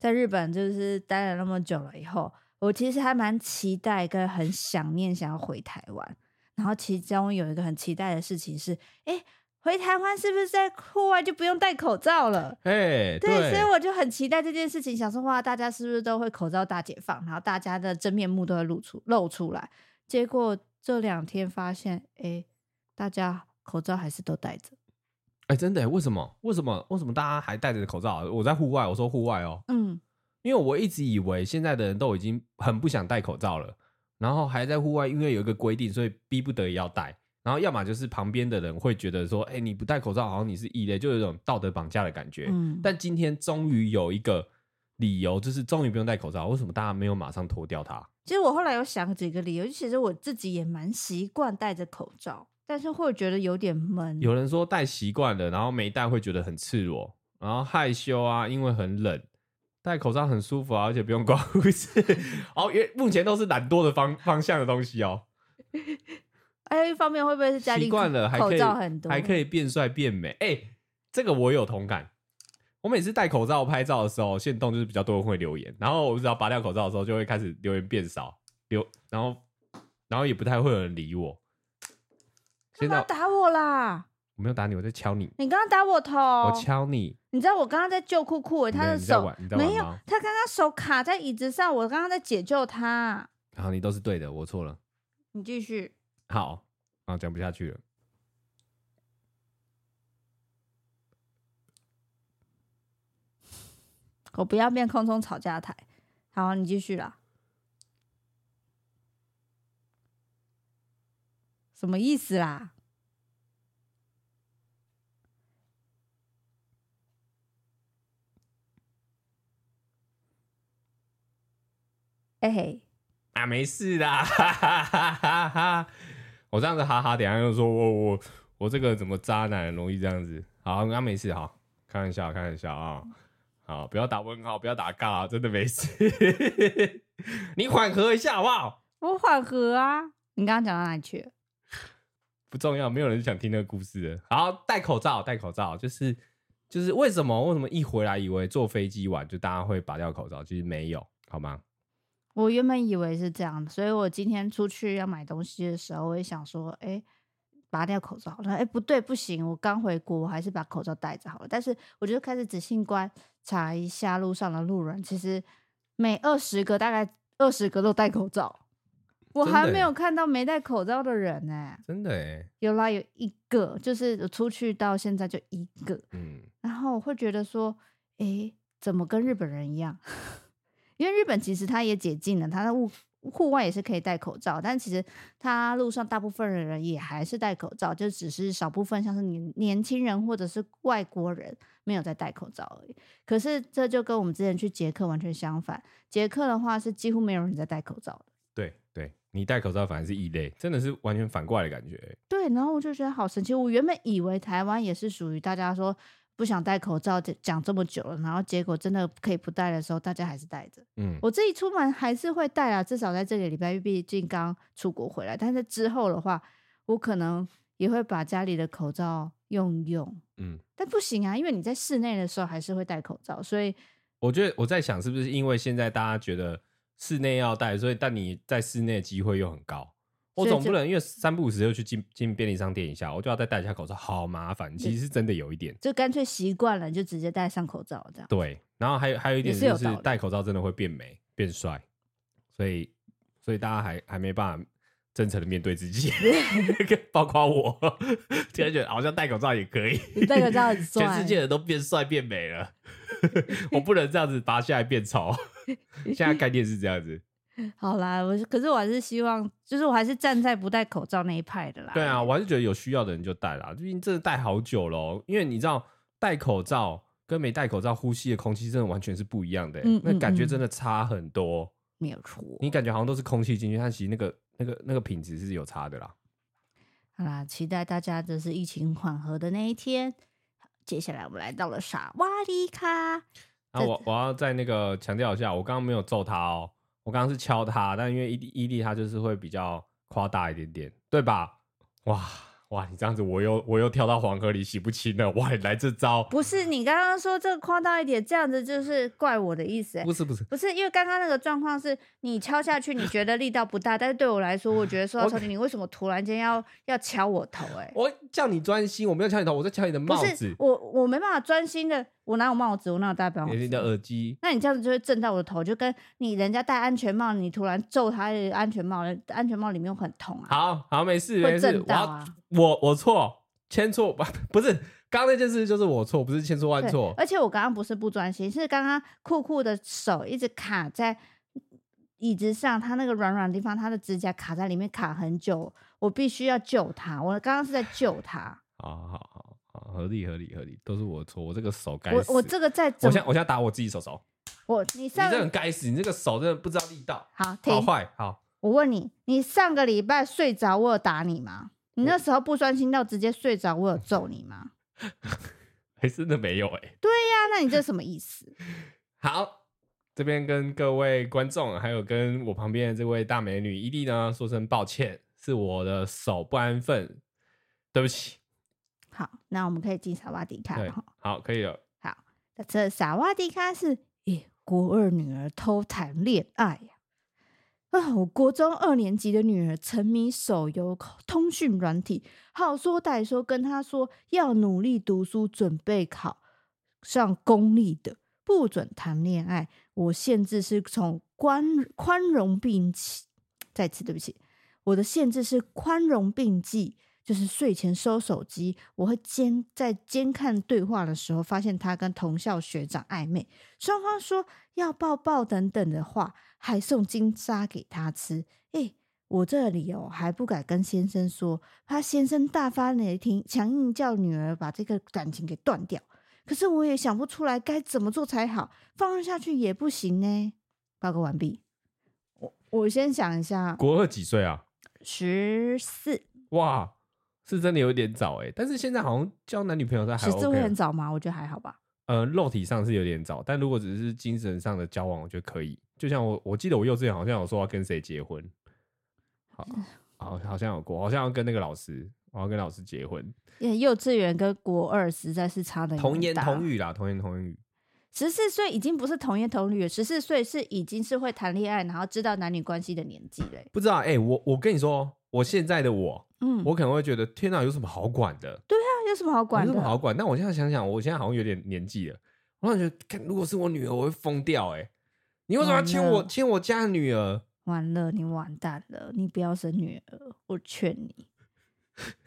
在日本就是待了那么久了以后，我其实还蛮期待跟很想念想要回台湾。然后其中有一个很期待的事情是，哎，回台湾是不是在户外就不用戴口罩了？哎，对，对，所以我就很期待这件事情。想说哇，大家是不是都会口罩大解放，然后大家的真面目都会露出露出来？结果这两天发现，哎，大家口罩还是都戴着。哎，真的？为什么？为什么？为什么大家还戴着口罩？我在户外，我说户外哦，嗯，因为我一直以为现在的人都已经很不想戴口罩了。然后还在户外，因为有一个规定，所以逼不得已要戴。然后要么就是旁边的人会觉得说：“哎，你不戴口罩，好像你是异类，就有一种道德绑架的感觉。”嗯。但今天终于有一个理由，就是终于不用戴口罩。为什么大家没有马上脱掉它？其实我后来有想几个理由，其实我自己也蛮习惯戴着口罩，但是会觉得有点闷。有人说戴习惯了，然后没戴会觉得很赤裸，然后害羞啊，因为很冷。戴口罩很舒服啊，而且不用刮胡子。哦，因为目前都是懒惰的方方向的东西哦。还有一方面，会不会是家里习惯了，口罩很多，还可以变帅变美？哎、欸，这个我有同感。我每次戴口罩拍照的时候，现动就是比较多人会留言，然后我只要拔掉口罩的时候，就会开始留言变少，留，然后然后也不太会有人理我。现在打我啦！我没有打你，我在敲你。你刚刚打我头，我敲你。你知道我刚刚在救酷酷，他的手没有，他刚刚手卡在椅子上，我刚刚在解救他。好，你都是对的，我错了。你继续。好，啊，讲不下去了。我不要变空中吵架台。好，你继续啦。什么意思啦？哎嘿，啊，没事的，哈哈哈哈哈！我这样子哈哈，等下又说我我我这个怎么渣男容易这样子？好，那没事，好，开玩笑，开玩笑啊！好，不要打问号，不要打尬，真的没事。你缓和一下好不好？我缓和啊！你刚刚讲到哪里去了？不重要，没有人想听那个故事的。好，戴口罩，戴口罩，就是就是为什么为什么一回来以为坐飞机完就大家会拔掉口罩，其实没有，好吗？我原本以为是这样，所以我今天出去要买东西的时候，我也想说，哎、拔掉口罩。哎，不对，不行，我刚回国，我还是把口罩戴着好了。但是我就开始仔细观察一下路上的路人，其实每二十个大概二十个都戴口罩，我还没有看到没戴口罩的人呢、欸。真的哎，有啦，有一个，就是出去到现在就一个。嗯，然后我会觉得说，哎、欸，怎么跟日本人一样？因为日本其实它也解禁了，它的户户外也是可以戴口罩，但其实它路上大部分的人也还是戴口罩，就只是少部分像是年年轻人或者是外国人没有在戴口罩而已。可是这就跟我们之前去捷克完全相反，捷克的话是几乎没有人在戴口罩的。对对，你戴口罩反而是异类，真的是完全反过来的感觉。对，然后我就觉得好神奇，我原本以为台湾也是属于大家说。不想戴口罩讲这么久了，然后结果真的可以不戴的时候，大家还是戴着。嗯，我自己出门还是会戴啊，至少在这个礼拜，毕竟刚出国回来。但是之后的话，我可能也会把家里的口罩用用。嗯，但不行啊，因为你在室内的时候还是会戴口罩，所以我觉得我在想，是不是因为现在大家觉得室内要戴，所以但你在室内的机会又很高。我总不能因为三不五时又去进进便利商店一下，我就要再戴一下口罩，好麻烦。其实是真的有一点，就干脆习惯了，就直接戴上口罩这样。对，然后还有还有一点就是戴口罩真的会变美变帅，所以所以大家还还没办法真诚的面对自己，包括我，现在觉得好像戴口罩也可以，戴口罩很帅，全世界人都变帅变美了，我不能这样子拔下来变丑。现在概念是这样子。好啦，我可是我还是希望，就是我还是站在不戴口罩那一派的啦。对啊，我还是觉得有需要的人就戴啦，毕竟真的戴好久了。因为你知道，戴口罩跟没戴口罩呼吸的空气真的完全是不一样的，嗯嗯嗯，那感觉真的差很多。没有错，你感觉好像都是空气进去，但其实那个那个那个品质是有差的啦。好啦，期待大家就是疫情缓和的那一天，接下来我们来到了傻瓦里卡。啊，我我要再那个强调一下，我刚刚没有揍他哦，我刚刚是敲他，但因为伊利伊利他就是会比较夸大一点点，对吧？哇。哇，你这样子，我又我又跳到黄河里洗不清了。哇，你来这招？不是你刚刚说这个夸大一点，这样子就是怪我的意思？不是不是不是，因为刚刚那个状况是你敲下去，你觉得力道不大，但是对我来说，我觉得说到冲击。你为什么突然间要要敲我头？哎，我叫你专心，我没有敲你头，我在敲你的帽子。不是我我没办法专心的。我哪有帽子？我哪有戴表？你的耳机。那你这样子就会震到我的头，就跟你人家戴安全帽，你突然揍他的安全帽，安全帽里面会很痛啊。好好，没事没事。我我错，千错不不是，刚刚那件事就是我错，不是千错万错。而且我刚刚不是不专心，是刚刚酷酷的手一直卡在椅子上，他那个软软的地方，他的指甲卡在里面卡很久，我必须要救他。我刚刚是在救他。好好好。合理合理合理，都是我错，我这个手该死。我我这个在，我现我现在打我自己手手。我你上，你这很该死，你这个手真的不知道力道。好，好坏好。我问你，你上个礼拜睡着，我有打你吗？你那时候不专心到直接睡着，我有揍你吗？还真的没有哎、欸。对呀、啊，那你这什么意思？好，这边跟各位观众，还有跟我旁边的这位大美女伊利呢，说声抱歉，是我的手不安分，对不起。好，那我们可以进萨瓦迪卡了。好，可以了。好，这萨瓦迪卡是，诶，国二女儿偷谈恋爱呀、啊！啊，我国中二年级的女儿沉迷手游、通讯软体，好说歹说跟她说要努力读书，准备考上公立的，不准谈恋爱。我限制是从宽宽容并起，再次对不起，我的限制是宽容并济。就是睡前收手机，我会监在监看对话的时候，发现他跟同校学长暧昧，双方说要抱抱等等的话，还送金沙给他吃。诶，我这里哦还不敢跟先生说，怕先生大发雷霆，强硬叫女儿把这个感情给断掉。可是我也想不出来该怎么做才好，放任下去也不行呢。报告完毕。我我先想一下，国二几岁啊？十四。哇。是真的有点早哎，但是现在好像交男女朋友在还 OK。是会很早吗？我觉得还好吧。呃，肉体上是有点早，但如果只是精神上的交往，我觉得可以。就像我，我记得我幼稚园好像有说要跟谁结婚，好，好，好像有过，好像要跟那个老师，我要跟老师结婚。幼稚园跟国二实在是差的童言童语啦，童言童语。十四岁已经不是童言童语了，十四岁是已经是会谈恋爱，然后知道男女关系的年纪嘞。不知道哎、欸，我我跟你说，我现在的我。嗯，我可能会觉得天哪，有什么好管的？对啊，有什么好管的？有什么好管？但我现在想想，我现在好像有点年纪了，我感觉，看如果是我女儿，我会疯掉哎、欸！你为什么要牵我牵我家的女儿？完了，你完蛋了！你不要生女儿，我劝你。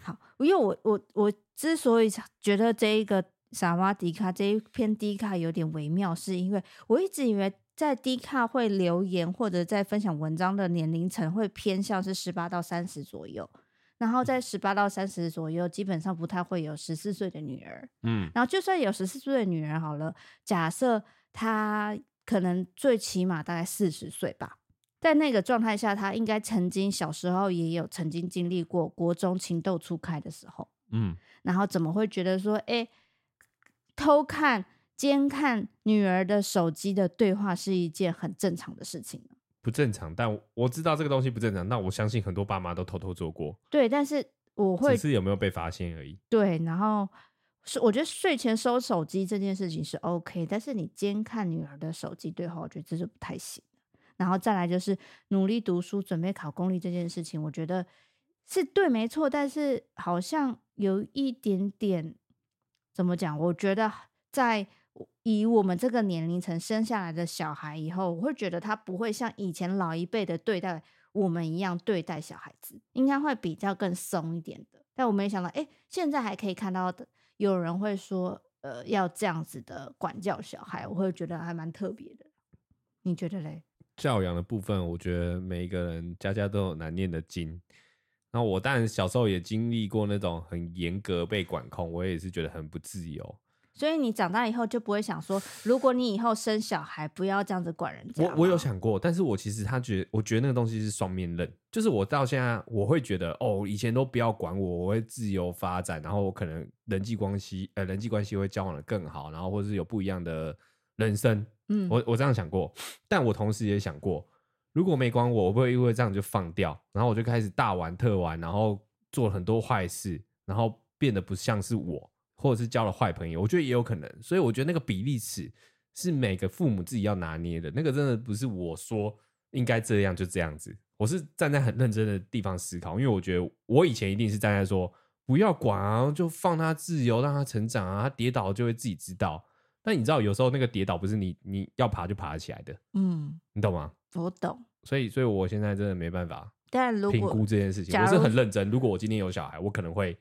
好，因为我我我之所以觉得这一个萨瓦迪卡这一篇迪卡有点微妙，是因为我一直以为在迪卡会留言或者在分享文章的年龄层会偏向是十八到三十左右。然后在十八到三十左右，基本上不太会有十四岁的女儿。嗯，然后就算有十四岁的女儿好了，假设她可能最起码大概四十岁吧，在那个状态下，她应该曾经小时候也有曾经经历过国中情窦初开的时候。嗯，然后怎么会觉得说，哎，偷看、监看女儿的手机的对话是一件很正常的事情呢？不正常，但我知道这个东西不正常。那我相信很多爸妈都偷偷做过。对，但是我会只是有没有被发现而已。对，然后是我觉得睡前收手机这件事情是 OK，但是你监看女儿的手机对话，我觉得这是不太行。然后再来就是努力读书，准备考公立这件事情，我觉得是对，没错。但是好像有一点点怎么讲？我觉得在。以我们这个年龄层生下来的小孩以后，我会觉得他不会像以前老一辈的对待我们一样对待小孩子，应该会比较更松一点的。但我没想到，哎，现在还可以看到的，有人会说，呃，要这样子的管教小孩，我会觉得还蛮特别的。你觉得嘞？教养的部分，我觉得每一个人家家都有难念的经。那我当然小时候也经历过那种很严格被管控，我也是觉得很不自由。所以你长大以后就不会想说，如果你以后生小孩，不要这样子管人家。我我有想过，但是我其实他觉得，我觉得那个东西是双面刃，就是我到现在我会觉得，哦，以前都不要管我，我会自由发展，然后我可能人际关系，呃，人际关系会交往的更好，然后或者是有不一样的人生。嗯，我我这样想过，但我同时也想过，如果没管我，我不会因为这样就放掉，然后我就开始大玩特玩，然后做很多坏事，然后变得不像是我。或者是交了坏朋友，我觉得也有可能，所以我觉得那个比例尺是每个父母自己要拿捏的。那个真的不是我说应该这样就这样子，我是站在很认真的地方思考，因为我觉得我以前一定是站在说不要管啊，就放他自由，让他成长啊，他跌倒就会自己知道。但你知道，有时候那个跌倒不是你你要爬就爬得起来的，嗯，你懂吗？我懂。所以，所以我现在真的没办法，但如果评估这件事情，我是很认真。如果我今天有小孩，我可能会。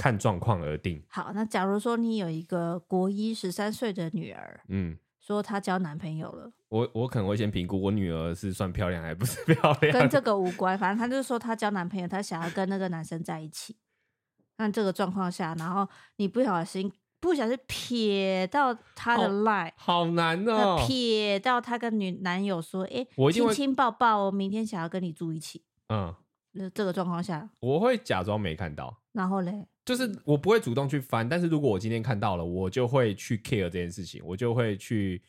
看状况而定。好，那假如说你有一个国一十三岁的女儿，嗯，说她交男朋友了，我我可能会先评估我女儿是算漂亮还不是 漂亮，跟这个无关。反正她就是说她交男朋友，她想要跟那个男生在一起。那这个状况下，然后你不小心不小心瞥到她的 line，好难哦，瞥到她跟女男友说，哎，亲亲抱抱，我明天想要跟你住一起。嗯，那这个状况下，我会假装没看到。然后嘞？就是我不会主动去翻，但是如果我今天看到了，我就会去 care 这件事情，我就会去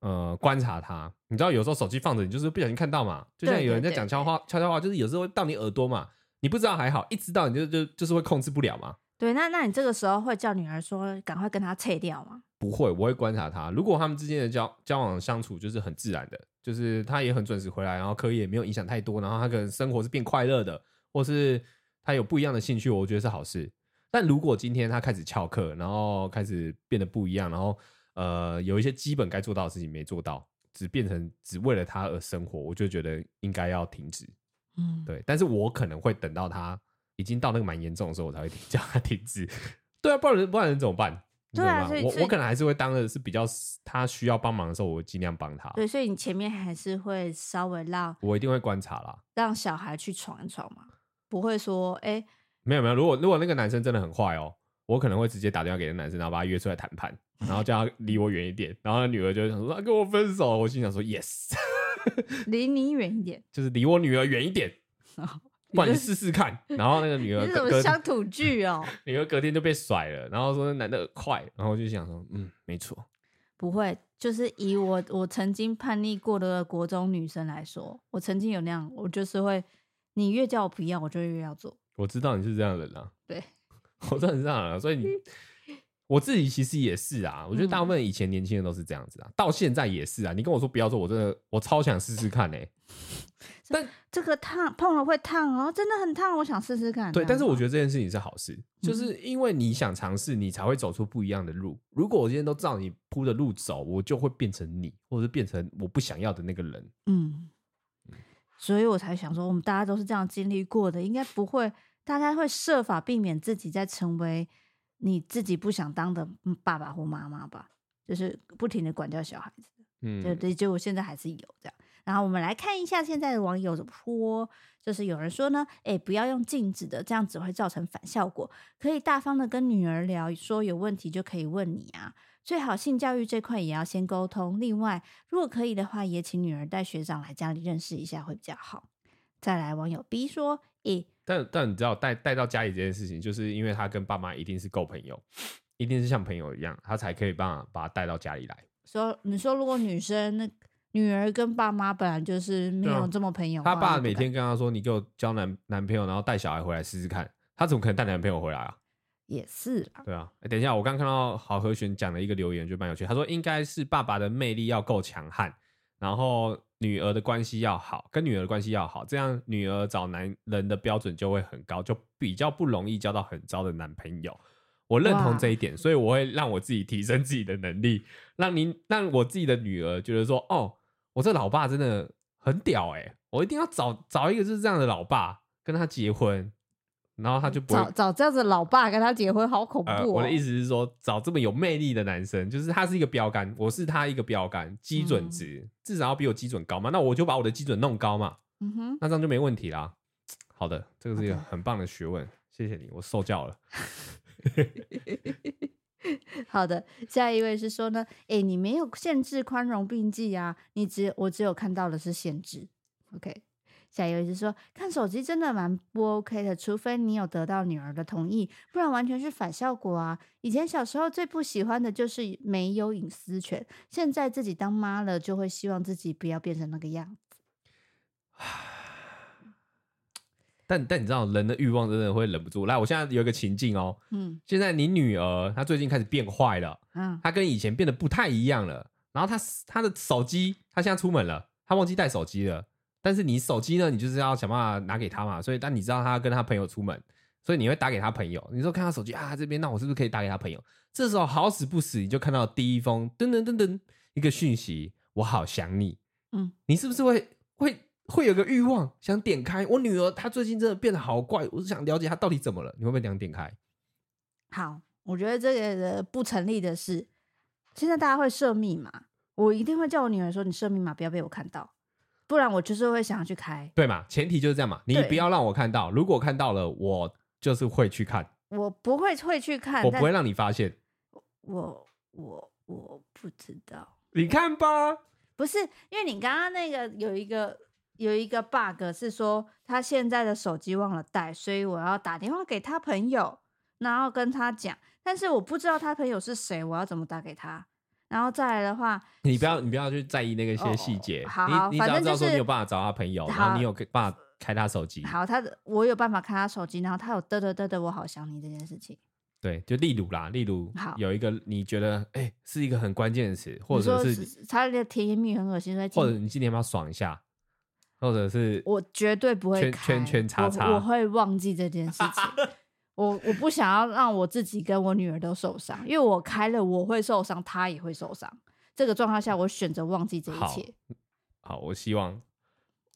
呃观察它。你知道，有时候手机放着，你就是不小心看到嘛，就像有人在讲悄话，悄悄话，就是有时候会到你耳朵嘛，你不知道还好，一知道你就就就是会控制不了嘛。对，那那你这个时候会叫女儿说赶快跟他撤掉吗？不会，我会观察他。如果他们之间的交交往相处就是很自然的，就是他也很准时回来，然后可以也没有影响太多，然后他可能生活是变快乐的，或是他有不一样的兴趣，我觉得是好事。但如果今天他开始翘课，然后开始变得不一样，然后呃有一些基本该做到的事情没做到，只变成只为了他而生活，我就觉得应该要停止。嗯，对。但是我可能会等到他已经到那个蛮严重的时候，我才会 叫他停止。对啊，不然不然能怎么办？对啊，我我可能还是会当的是比较他需要帮忙的时候，我尽量帮他。对，所以你前面还是会稍微让，我一定会观察啦，让小孩去闯一闯嘛，不会说哎。欸没有没有，如果如果那个男生真的很坏哦，我可能会直接打电话给那男生，然后把他约出来谈判，然后叫他离我远一点。然后那女儿就会想说他跟我分手，我心想说 yes，离你远一点，就是离我女儿远一点，不然你试试看。然后那个女 儿你怎么乡土剧哦，女儿隔天就被甩了，然后说那男的快，然后我就想说嗯，没错，不会，就是以我我曾经叛逆过的国中女生来说，我曾经有那样，我就是会，你越叫我不要，我就越要做。我知道你是这样的人啊，对，我知道你是这样的人，所以你 我自己其实也是啊。我觉得大部分以前年轻人都是这样子啊，嗯、到现在也是啊。你跟我说不要做，我真的我超想试试看呢、欸。但这个烫碰了会烫哦，真的很烫，我想试试看。对，但是我觉得这件事情是好事，就是因为你想尝试，你才会走出不一样的路。如果我今天都照你铺的路走，我就会变成你，或者是变成我不想要的那个人。嗯。所以我才想说，我们大家都是这样经历过的，应该不会，大家会设法避免自己再成为你自己不想当的爸爸或妈妈吧，就是不停的管教小孩子，嗯，对对，结果现在还是有这样。然后我们来看一下现在的网友怎么说，就是有人说呢，哎，不要用禁止的，这样只会造成反效果，可以大方的跟女儿聊，说有问题就可以问你啊。最好性教育这块也要先沟通。另外，如果可以的话，也请女儿带学长来家里认识一下会比较好。再来，网友 B 说：“诶，但但你知道带带到家里这件事情，就是因为他跟爸妈一定是够朋友，一定是像朋友一样，他才可以帮把他带到家里来。说你说，如果女生那女儿跟爸妈本来就是没有这么朋友，他爸每天跟他说：‘你给我交男男朋友，然后带小孩回来试试看。’他怎么可能带男朋友回来啊？”也是啦，对啊，等一下，我刚看到郝和璇讲了一个留言，就蛮有趣。他说应该是爸爸的魅力要够强悍，然后女儿的关系要好，跟女儿的关系要好，这样女儿找男人的标准就会很高，就比较不容易交到很糟的男朋友。我认同这一点，所以我会让我自己提升自己的能力，让您让我自己的女儿觉得说，哦，我这老爸真的很屌哎，我一定要找找一个就是这样的老爸，跟他结婚。然后他就不会找找这样子老爸跟他结婚，好恐怖、哦呃。我的意思是说，找这么有魅力的男生，就是他是一个标杆，我是他一个标杆，基准值、嗯、至少要比我基准高嘛。那我就把我的基准弄高嘛。嗯哼，那这样就没问题啦。好的，这个是一个很棒的学问.谢谢你，我受教了。好的，下一位是说呢，哎，你没有限制宽容并济啊，你只我只有看到的是限制。OK，下一位是说，看手机真的蛮不 OK 的，除非你有得到女儿的同意，不然完全是反效果啊。以前小时候最不喜欢的就是没有隐私权，现在自己当妈了，就会希望自己不要变成那个样子。但但你知道，人的欲望真的会忍不住。来，我现在有一个情境哦，嗯，现在你女儿她最近开始变坏了，嗯，她跟以前变得不太一样了。然后她她的手机，她现在出门了，她忘记带手机了。但是你手机呢，你就是要想办法拿给他嘛。所以，但你知道他跟他朋友出门，所以你会打给他朋友。你说看他手机啊，这边，那我是不是可以打给他朋友？这时候好死不死，你就看到第一封噔噔噔噔一个讯息，我好想你，嗯，你是不是会会？会有个欲望想点开，我女儿她最近真的变得好怪，我是想了解她到底怎么了。你会不会想点开？好，我觉得这个不成立的是，现在大家会设密码，我一定会叫我女儿说：“你设密码不要被我看到，不然我就是会想要去开。”对嘛？前提就是这样嘛，你不要让我看到，如果看到了，我就是会去看。我不会会去看，我不会让你发现。我我我不知道，你看吧，不是因为你刚刚那个有一个。有一个 bug 是说他现在的手机忘了带，所以我要打电话给他朋友，然后跟他讲。但是我不知道他朋友是谁，我要怎么打给他？然后再来的话，你不要你不要去在意那个些细节。哦、好，好，你你只要知道说你有办法找他朋友，然后你有办法开他手机。好，他的我有办法开他手机，然后他有嘚嘚嘚嘚，我好想你这件事情。对，就例如啦，例如有一个你觉得哎、欸、是一个很关键的词，或者是他的甜言蜜语很恶心，或者你今天要不要爽一下？或者是我绝对不会圈圈圈叉叉，我，我会忘记这件事情。我我不想要让我自己跟我女儿都受伤，因为我开了我会受伤，她也会受伤。这个状况下，我选择忘记这一切。好，好，我希望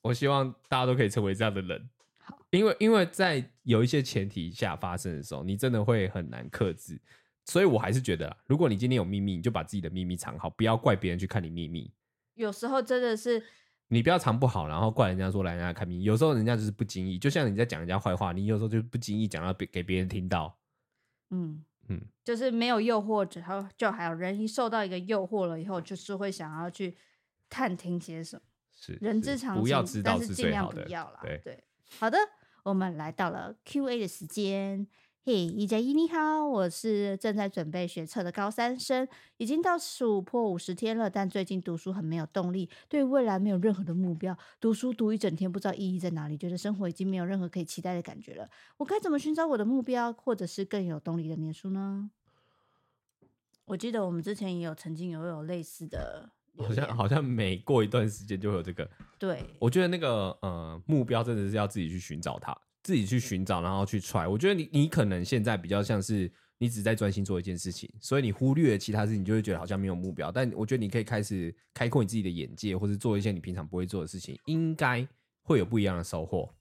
我希望大家都可以成为这样的人。好，因为因为在有一些前提下发生的时候，你真的会很难克制。所以我还是觉得啦，如果你今天有秘密，你就把自己的秘密藏好，不要怪别人去看你秘密。有时候真的是。你不要藏不好，然后怪人家说来人家看病。有时候人家就是不经意，就像你在讲人家坏话，你有时候就不经意讲到给给别人听到。嗯嗯，就是没有诱惑，然后就还有人一受到一个诱惑了以后，就是会想要去探听些什么。是人之常情，不要知道是尽量不要啦。对对，好的，我们来到了 Q&A 的时间。嘿，一加一，你好，我是正在准备学测的高三生，已经倒数破五十天了，但最近读书很没有动力，对未来没有任何的目标，读书读一整天，不知道意义在哪里，觉得生活已经没有任何可以期待的感觉了。我该怎么寻找我的目标，或者是更有动力的念书呢？我记得我们之前也有曾经有有类似的，好像好像每过一段时间就会有这个。对，我觉得那个呃目标真的是要自己去寻找它。自己去寻找，然后去 try。我觉得你你可能现在比较像是你只在专心做一件事情，所以你忽略了其他事情，你就会觉得好像没有目标。但我觉得你可以开始开阔你自己的眼界，或者做一些你平常不会做的事情，应该会有不一样的收获。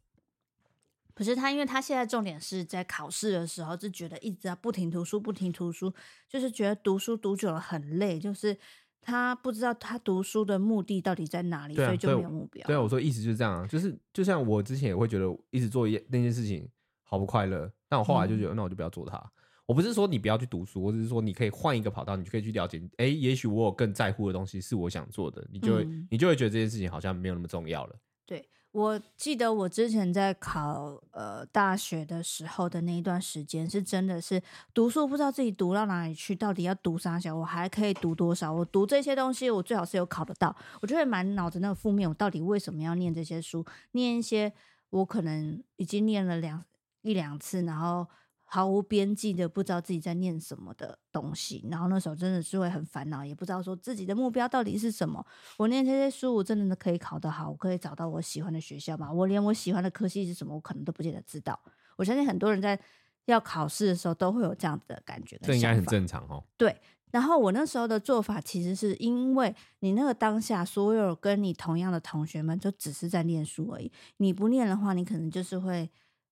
可是他，因为他现在重点是在考试的时候，就觉得一直要不停读书，不停读书，就是觉得读书读久了很累，就是。他不知道他读书的目的到底在哪里，啊、所以就没有目标。对啊，我说意思就是这样啊，就是就像我之前也会觉得一直做一那件事情好不快乐，但我后来就觉得、嗯、那我就不要做它。我不是说你不要去读书，我只是说你可以换一个跑道，你就可以去了解。哎，也许我有更在乎的东西是我想做的，你就会、嗯、你就会觉得这件事情好像没有那么重要了。对。我记得我之前在考呃大学的时候的那一段时间，是真的是读书不知道自己读到哪里去，到底要读啥小，我还可以读多少？我读这些东西，我最好是有考得到，我就会满脑子那个负面。我到底为什么要念这些书？念一些我可能已经念了两一两次，然后。毫无边际的，不知道自己在念什么的东西，然后那时候真的是会很烦恼，也不知道说自己的目标到底是什么。我念这些书，我真的可以考得好，我可以找到我喜欢的学校吗？我连我喜欢的科系是什么，我可能都不见得知道。我相信很多人在要考试的时候都会有这样子的感觉，这应该很正常哦。对，然后我那时候的做法其实是因为你那个当下，所有跟你同样的同学们就只是在念书而已，你不念的话，你可能就是会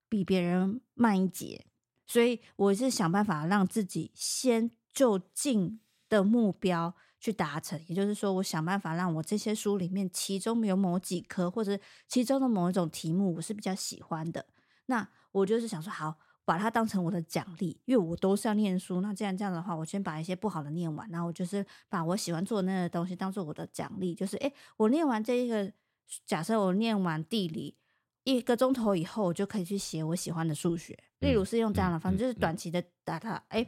比别人慢一截。所以我是想办法让自己先就近的目标去达成，也就是说，我想办法让我这些书里面其中有某几科或者其中的某一种题目我是比较喜欢的，那我就是想说，好，把它当成我的奖励，因为我都是要念书。那既然这样的话，我先把一些不好的念完，然后我就是把我喜欢做的那个东西当做我的奖励，就是诶，我念完这一个，假设我念完地理一个钟头以后，我就可以去写我喜欢的数学。例如是用这样的方式，就是短期的打它，诶，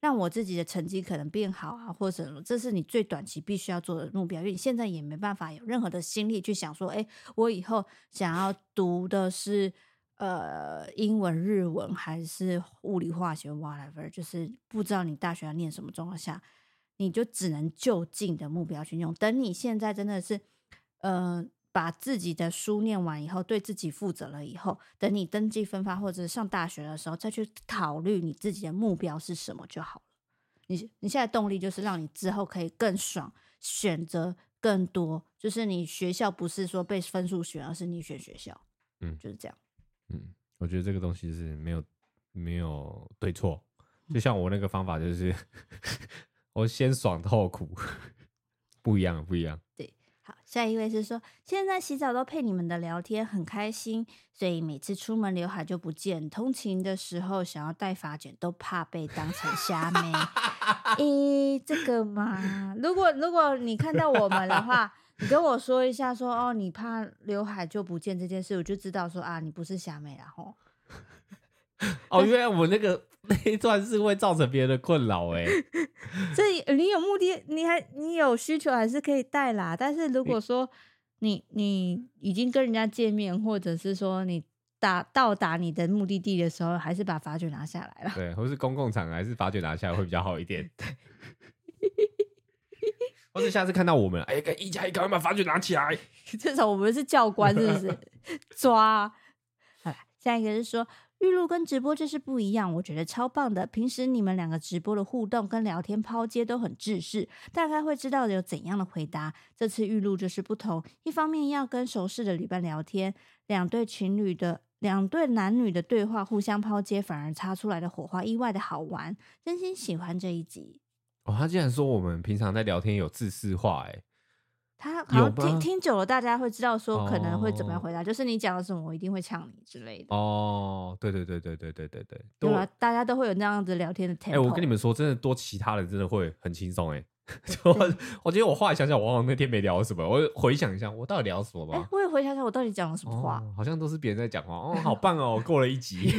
让我自己的成绩可能变好啊，或者什么，这是你最短期必须要做的目标，因为你现在也没办法有任何的心力去想说，诶，我以后想要读的是。呃，英文、日文还是物理、化学，whatever，就是不知道你大学要念什么状况下，你就只能就近的目标去用。等你现在真的是，呃，把自己的书念完以后，对自己负责了以后，等你登记分发或者上大学的时候，再去考虑你自己的目标是什么就好了。你你现在动力就是让你之后可以更爽，选择更多，就是你学校不是说被分数选，而是你选学校，嗯，就是这样。嗯，我觉得这个东西是没有没有对错，就像我那个方法，就是 我先爽后苦，不一样，不一样。对，好，下一位是说，现在洗澡都配你们的聊天，很开心，所以每次出门刘海就不见，通勤的时候想要戴发卷，都怕被当成虾妹。咦，这个嘛，如果如果你看到我们的话。你跟我说一下说，说哦，你怕刘海就不见这件事，我就知道说啊，你不是瞎妹啦吼。哦，原来我那个那一段是会造成别人的困扰哎。所以你有目的，你还你有需求还是可以带啦。但是如果说你你已经跟人家见面，或者是说你达到达你的目的地的时候，还是把发卷拿下来了。对，或是公共场合还是发卷拿下来会比较好一点。或者下次看到我们，哎、一加一，赶快把发卷拿起来。至少我们是教官，是不是？抓。好了，下一个是说，预录跟直播就是不一样，我觉得超棒的。平时你们两个直播的互动跟聊天抛接都很制式，大概会知道有怎样的回答。这次预录就是不同，一方面要跟熟识的旅伴聊天，两对情侣的两对男女的对话互相抛接，反而擦出来的火花意外的好玩，真心喜欢这一集。哦，他竟然说我们平常在聊天有制式化，哎，他好像听听久了，大家会知道说可能会怎么样回答，哦、就是你讲了什么，我一定会呛你之类的。哦，对对对对对对对对，对吧？大家都会有那样子聊天的 tempo。哎，我跟你们说，真的多其他人真的会很轻松，哎。我我觉得我后来想想，我好像那天没聊什么。我回想一下，我到底聊什么吧？欸、我也回想一下，我到底讲了什么话？哦、好像都是别人在讲话。哦，好棒哦，过了一集，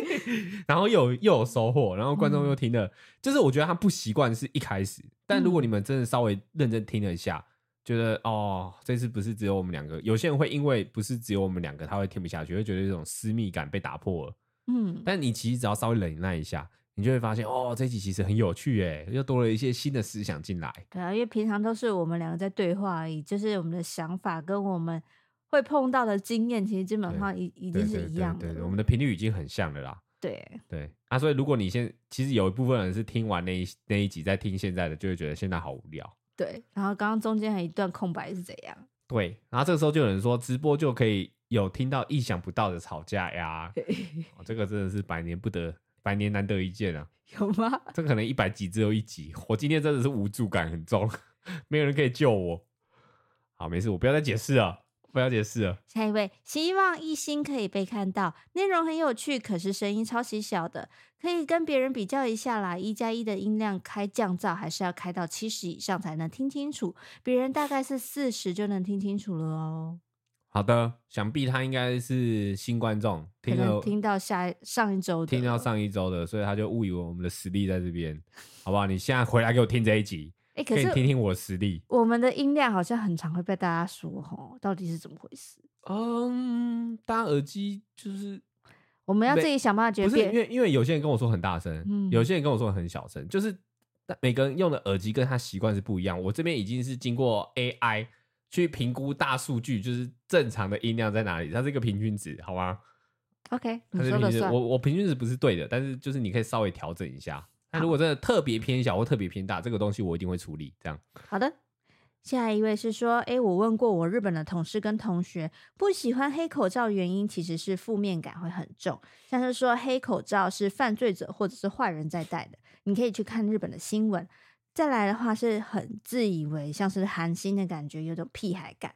然后又有又有收获，然后观众又听了。嗯、就是我觉得他不习惯是一开始，但如果你们真的稍微认真听了一下，觉得哦，这次不是只有我们两个。有些人会因为不是只有我们两个，他会听不下去，会觉得这种私密感被打破了。嗯，但你其实只要稍微忍耐一下。你就会发现哦，这一集其实很有趣哎，又多了一些新的思想进来。对啊，因为平常都是我们两个在对话而已，就是我们的想法跟我们会碰到的经验，其实基本上已已经是一样的。对，对，对，对，我们的频率已经很像了啦。对对啊，所以如果你现其实有一部分人是听完那一那一集再听现在的，就会觉得现在好无聊。对，然后刚刚中间还有一段空白是怎样？对，然后这个时候就有人说直播就可以有听到意想不到的吵架呀，哦，这个真的是百年不得。百年难得一见啊！有吗？这可能一百集只有一集。我今天真的是无助感很重，没有人可以救我。好，没事，我不要再解释了，不要解释了。下一位，希望一心可以被看到，内容很有趣，可是声音超级小的，可以跟别人比较一下啦。一加一的音量开降噪，还是要开到七十以上才能听清楚，别人大概是四十就能听清楚了哦。好的，想必他应该是新观众，听了听到下上一周，听到上一周的，所以他就误以为我们的实力在这边，好不好？你现在回来给我听这一集，哎、欸，可以听听我的实力。我们的音量好像很常会被大家说，哦，到底是怎么回事？嗯，搭耳机就是我们要自己想办法解决定。不是因为因为有些人跟我说很大声，嗯，有些人跟我说很小声，就是每个人用的耳机跟他习惯是不一样。我这边已经是经过 AI。去评估大数据，就是正常的音量在哪里？它是一个平均值，好吗？OK，你说的算。我我平均值不是对的，但是就是你可以稍微调整一下。那如果真的特别偏小或特别偏大，这个东西我一定会处理。这样。好的。下一位是说，诶，我问过我日本的同事跟同学，不喜欢黑口罩原因其实是负面感会很重，像是说黑口罩是犯罪者或者是坏人在戴的。你可以去看日本的新闻。再来的话是很自以为像是寒心的感觉，有种屁孩感。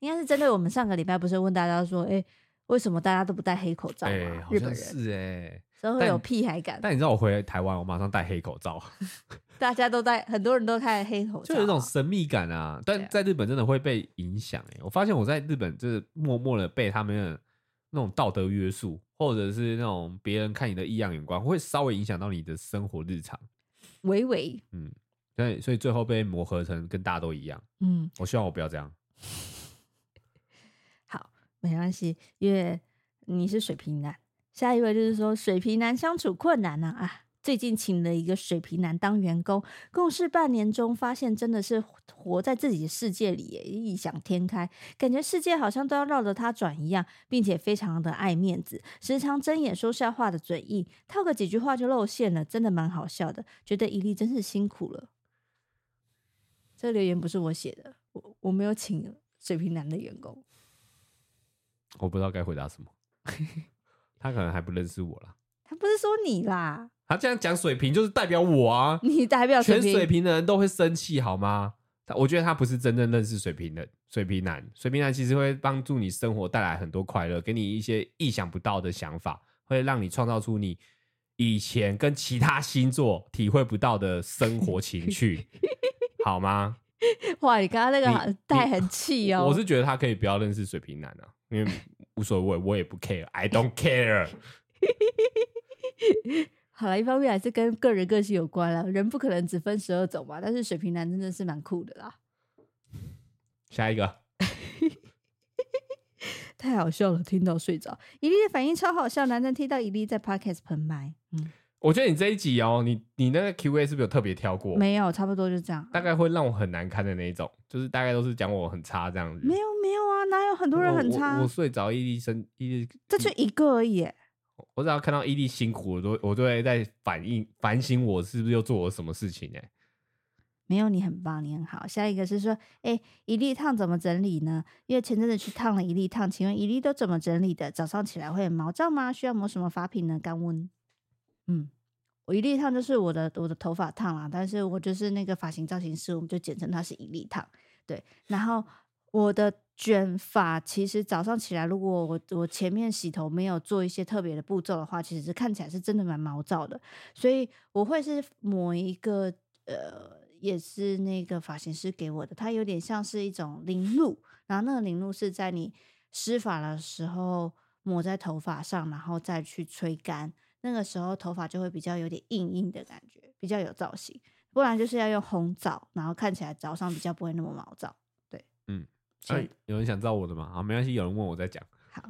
应该是针对我们上个礼拜不是问大家说，哎、欸，为什么大家都不戴黑口罩吗？欸、日本人是哎、欸，所以会有屁孩感。但你知道我回来台湾，我马上戴黑口罩，大家都戴，很多人都戴黑口罩，就有一种神秘感啊。但在日本真的会被影响哎、欸，我发现我在日本就是默默的被他们的那种道德约束，或者是那种别人看你的异样眼光，会稍微影响到你的生活日常。微微，嗯，所以所以最后被磨合成跟大家都一样。嗯，我希望我不要这样。好，没关系，因为你是水瓶男。下一位就是说，水瓶男相处困难呢啊，啊！最近请了一个水瓶男当员工，共事半年中，发现真的是活在自己的世界里，异想天开，感觉世界好像都要绕着他转一样，并且非常的爱面子，时常睁眼说笑话的嘴硬，套个几句话就露馅了，真的蛮好笑的。觉得伊利真是辛苦了。这个留言不是我写的，我我没有请水瓶男的员工，我不知道该回答什么。他可能还不认识我啦。他不是说你啦。他这样讲水瓶就是代表我啊。你代表水。全水瓶的人都会生气好吗？我觉得他不是真正认识水瓶的水瓶男。水瓶男其实会帮助你生活带来很多快乐，给你一些意想不到的想法，会让你创造出你以前跟其他星座体会不到的生活情趣，好吗？哇，你刚刚那个带很气哦。我是觉得他可以不要认识水瓶男啊，因为。无所谓，我也不 care，I don't care。好了，一方面还是跟个人个性有关了，人不可能只分十二种嘛。但是水瓶男真的是蛮酷的啦。下一个，太好笑了，听到睡着。伊利的反应超好笑，男生听到伊利在 podcast 喷麦。嗯。我觉得你这一集哦，你你那个 Q A 是不是有特别挑过？没有，差不多就这样。大概会让我很难堪的那一种，就是大概都是讲我很差这样子。没有没有啊，哪有很多人很差？我，我睡着，伊利生伊利，这就一个而已。我只要看到伊利辛苦，我都我都会在反应反省我是不是又做了什么事情哎。没有，你很棒，你很好。下一个是说，哎，一粒烫怎么整理呢？因为前阵子去烫了一粒烫，请问一粒都怎么整理的？早上起来会毛躁吗？需要抹什么发品呢？干温，嗯。我一粒烫就是我的我的头发烫啦，但是我就是那个发型造型师，我们就简称它是一粒烫。对，然后我的卷发其实早上起来，如果我我前面洗头没有做一些特别的步骤的话，其实是看起来是真的蛮毛躁的。所以我会是抹一个呃，也是那个发型师给我的，它有点像是一种凝露，然后那个凝露是在你湿发的时候抹在头发上，然后再去吹干。那个时候头发就会比较有点硬硬的感觉，比较有造型。不然就是要用红枣，然后看起来早上比较不会那么毛躁。对，嗯。哎，有人想知道我的吗？好，没关系，有人问我再讲。好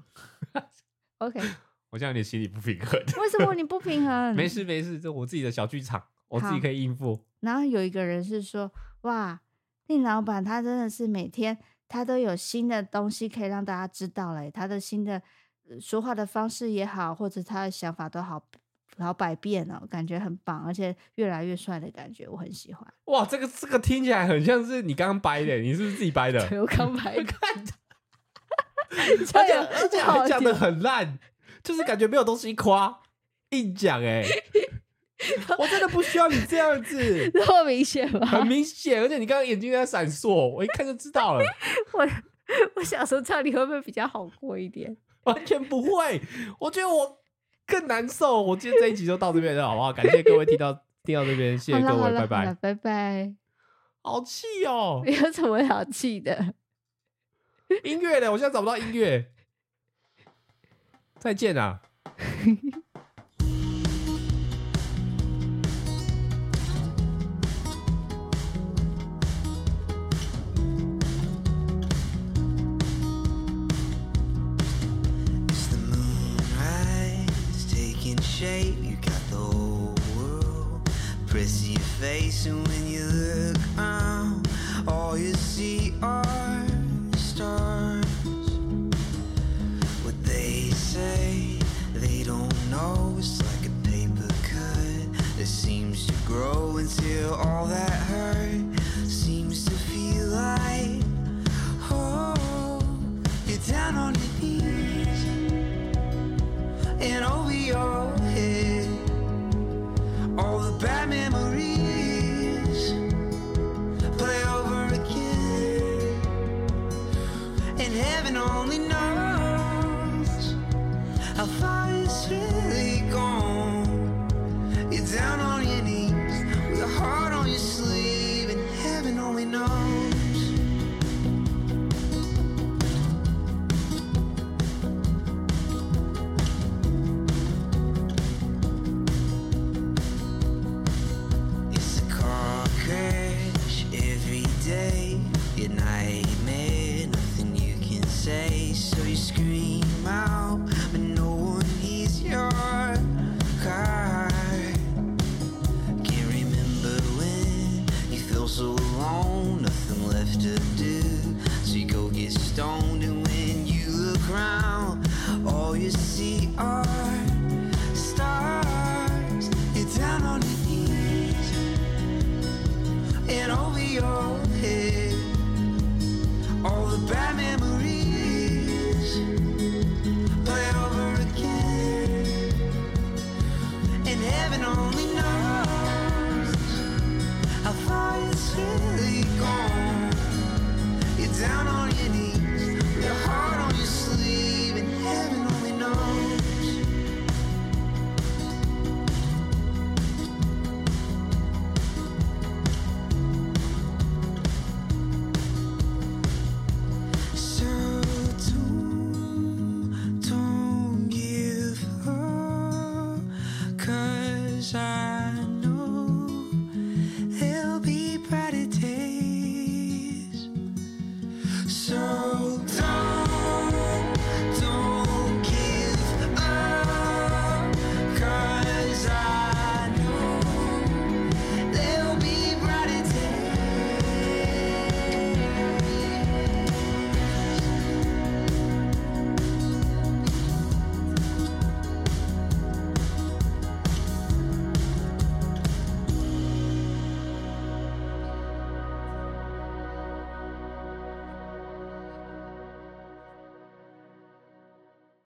，OK。我现在有点心里不平衡。为什么你不平衡？没事没事，这我自己的小剧场，我自己可以应付。然后有一个人是说，哇，令老板他真的是每天他都有新的东西可以让大家知道嘞，他的新的。说话的方式也好，或者他的想法都好，好百变哦，感觉很棒，而且越来越帅的感觉，我很喜欢。哇，这个这个听起来很像是你刚刚掰的，你是不是自己掰的？对，我刚掰的。而且而且还讲的很烂，就是感觉没有东西夸，硬讲哎。我真的不需要你这样子，那么明显吗？很明显，而且你刚刚眼睛在闪烁，我一看就知道了。我我想说这样你会不会比较好过一点？完全不会，我觉得我更难受。我今天这一集就到这边了，好不好？感谢各位听到听到这边，谢谢各位，拜拜，拜拜。好气哦！有什么好气的？音乐呢？我现在找不到音乐。再见啊！shape, you got the whole world pressed to your face, and when you look around, all you see are stars. What they say they don't know, it's like a paper cut that seems to grow.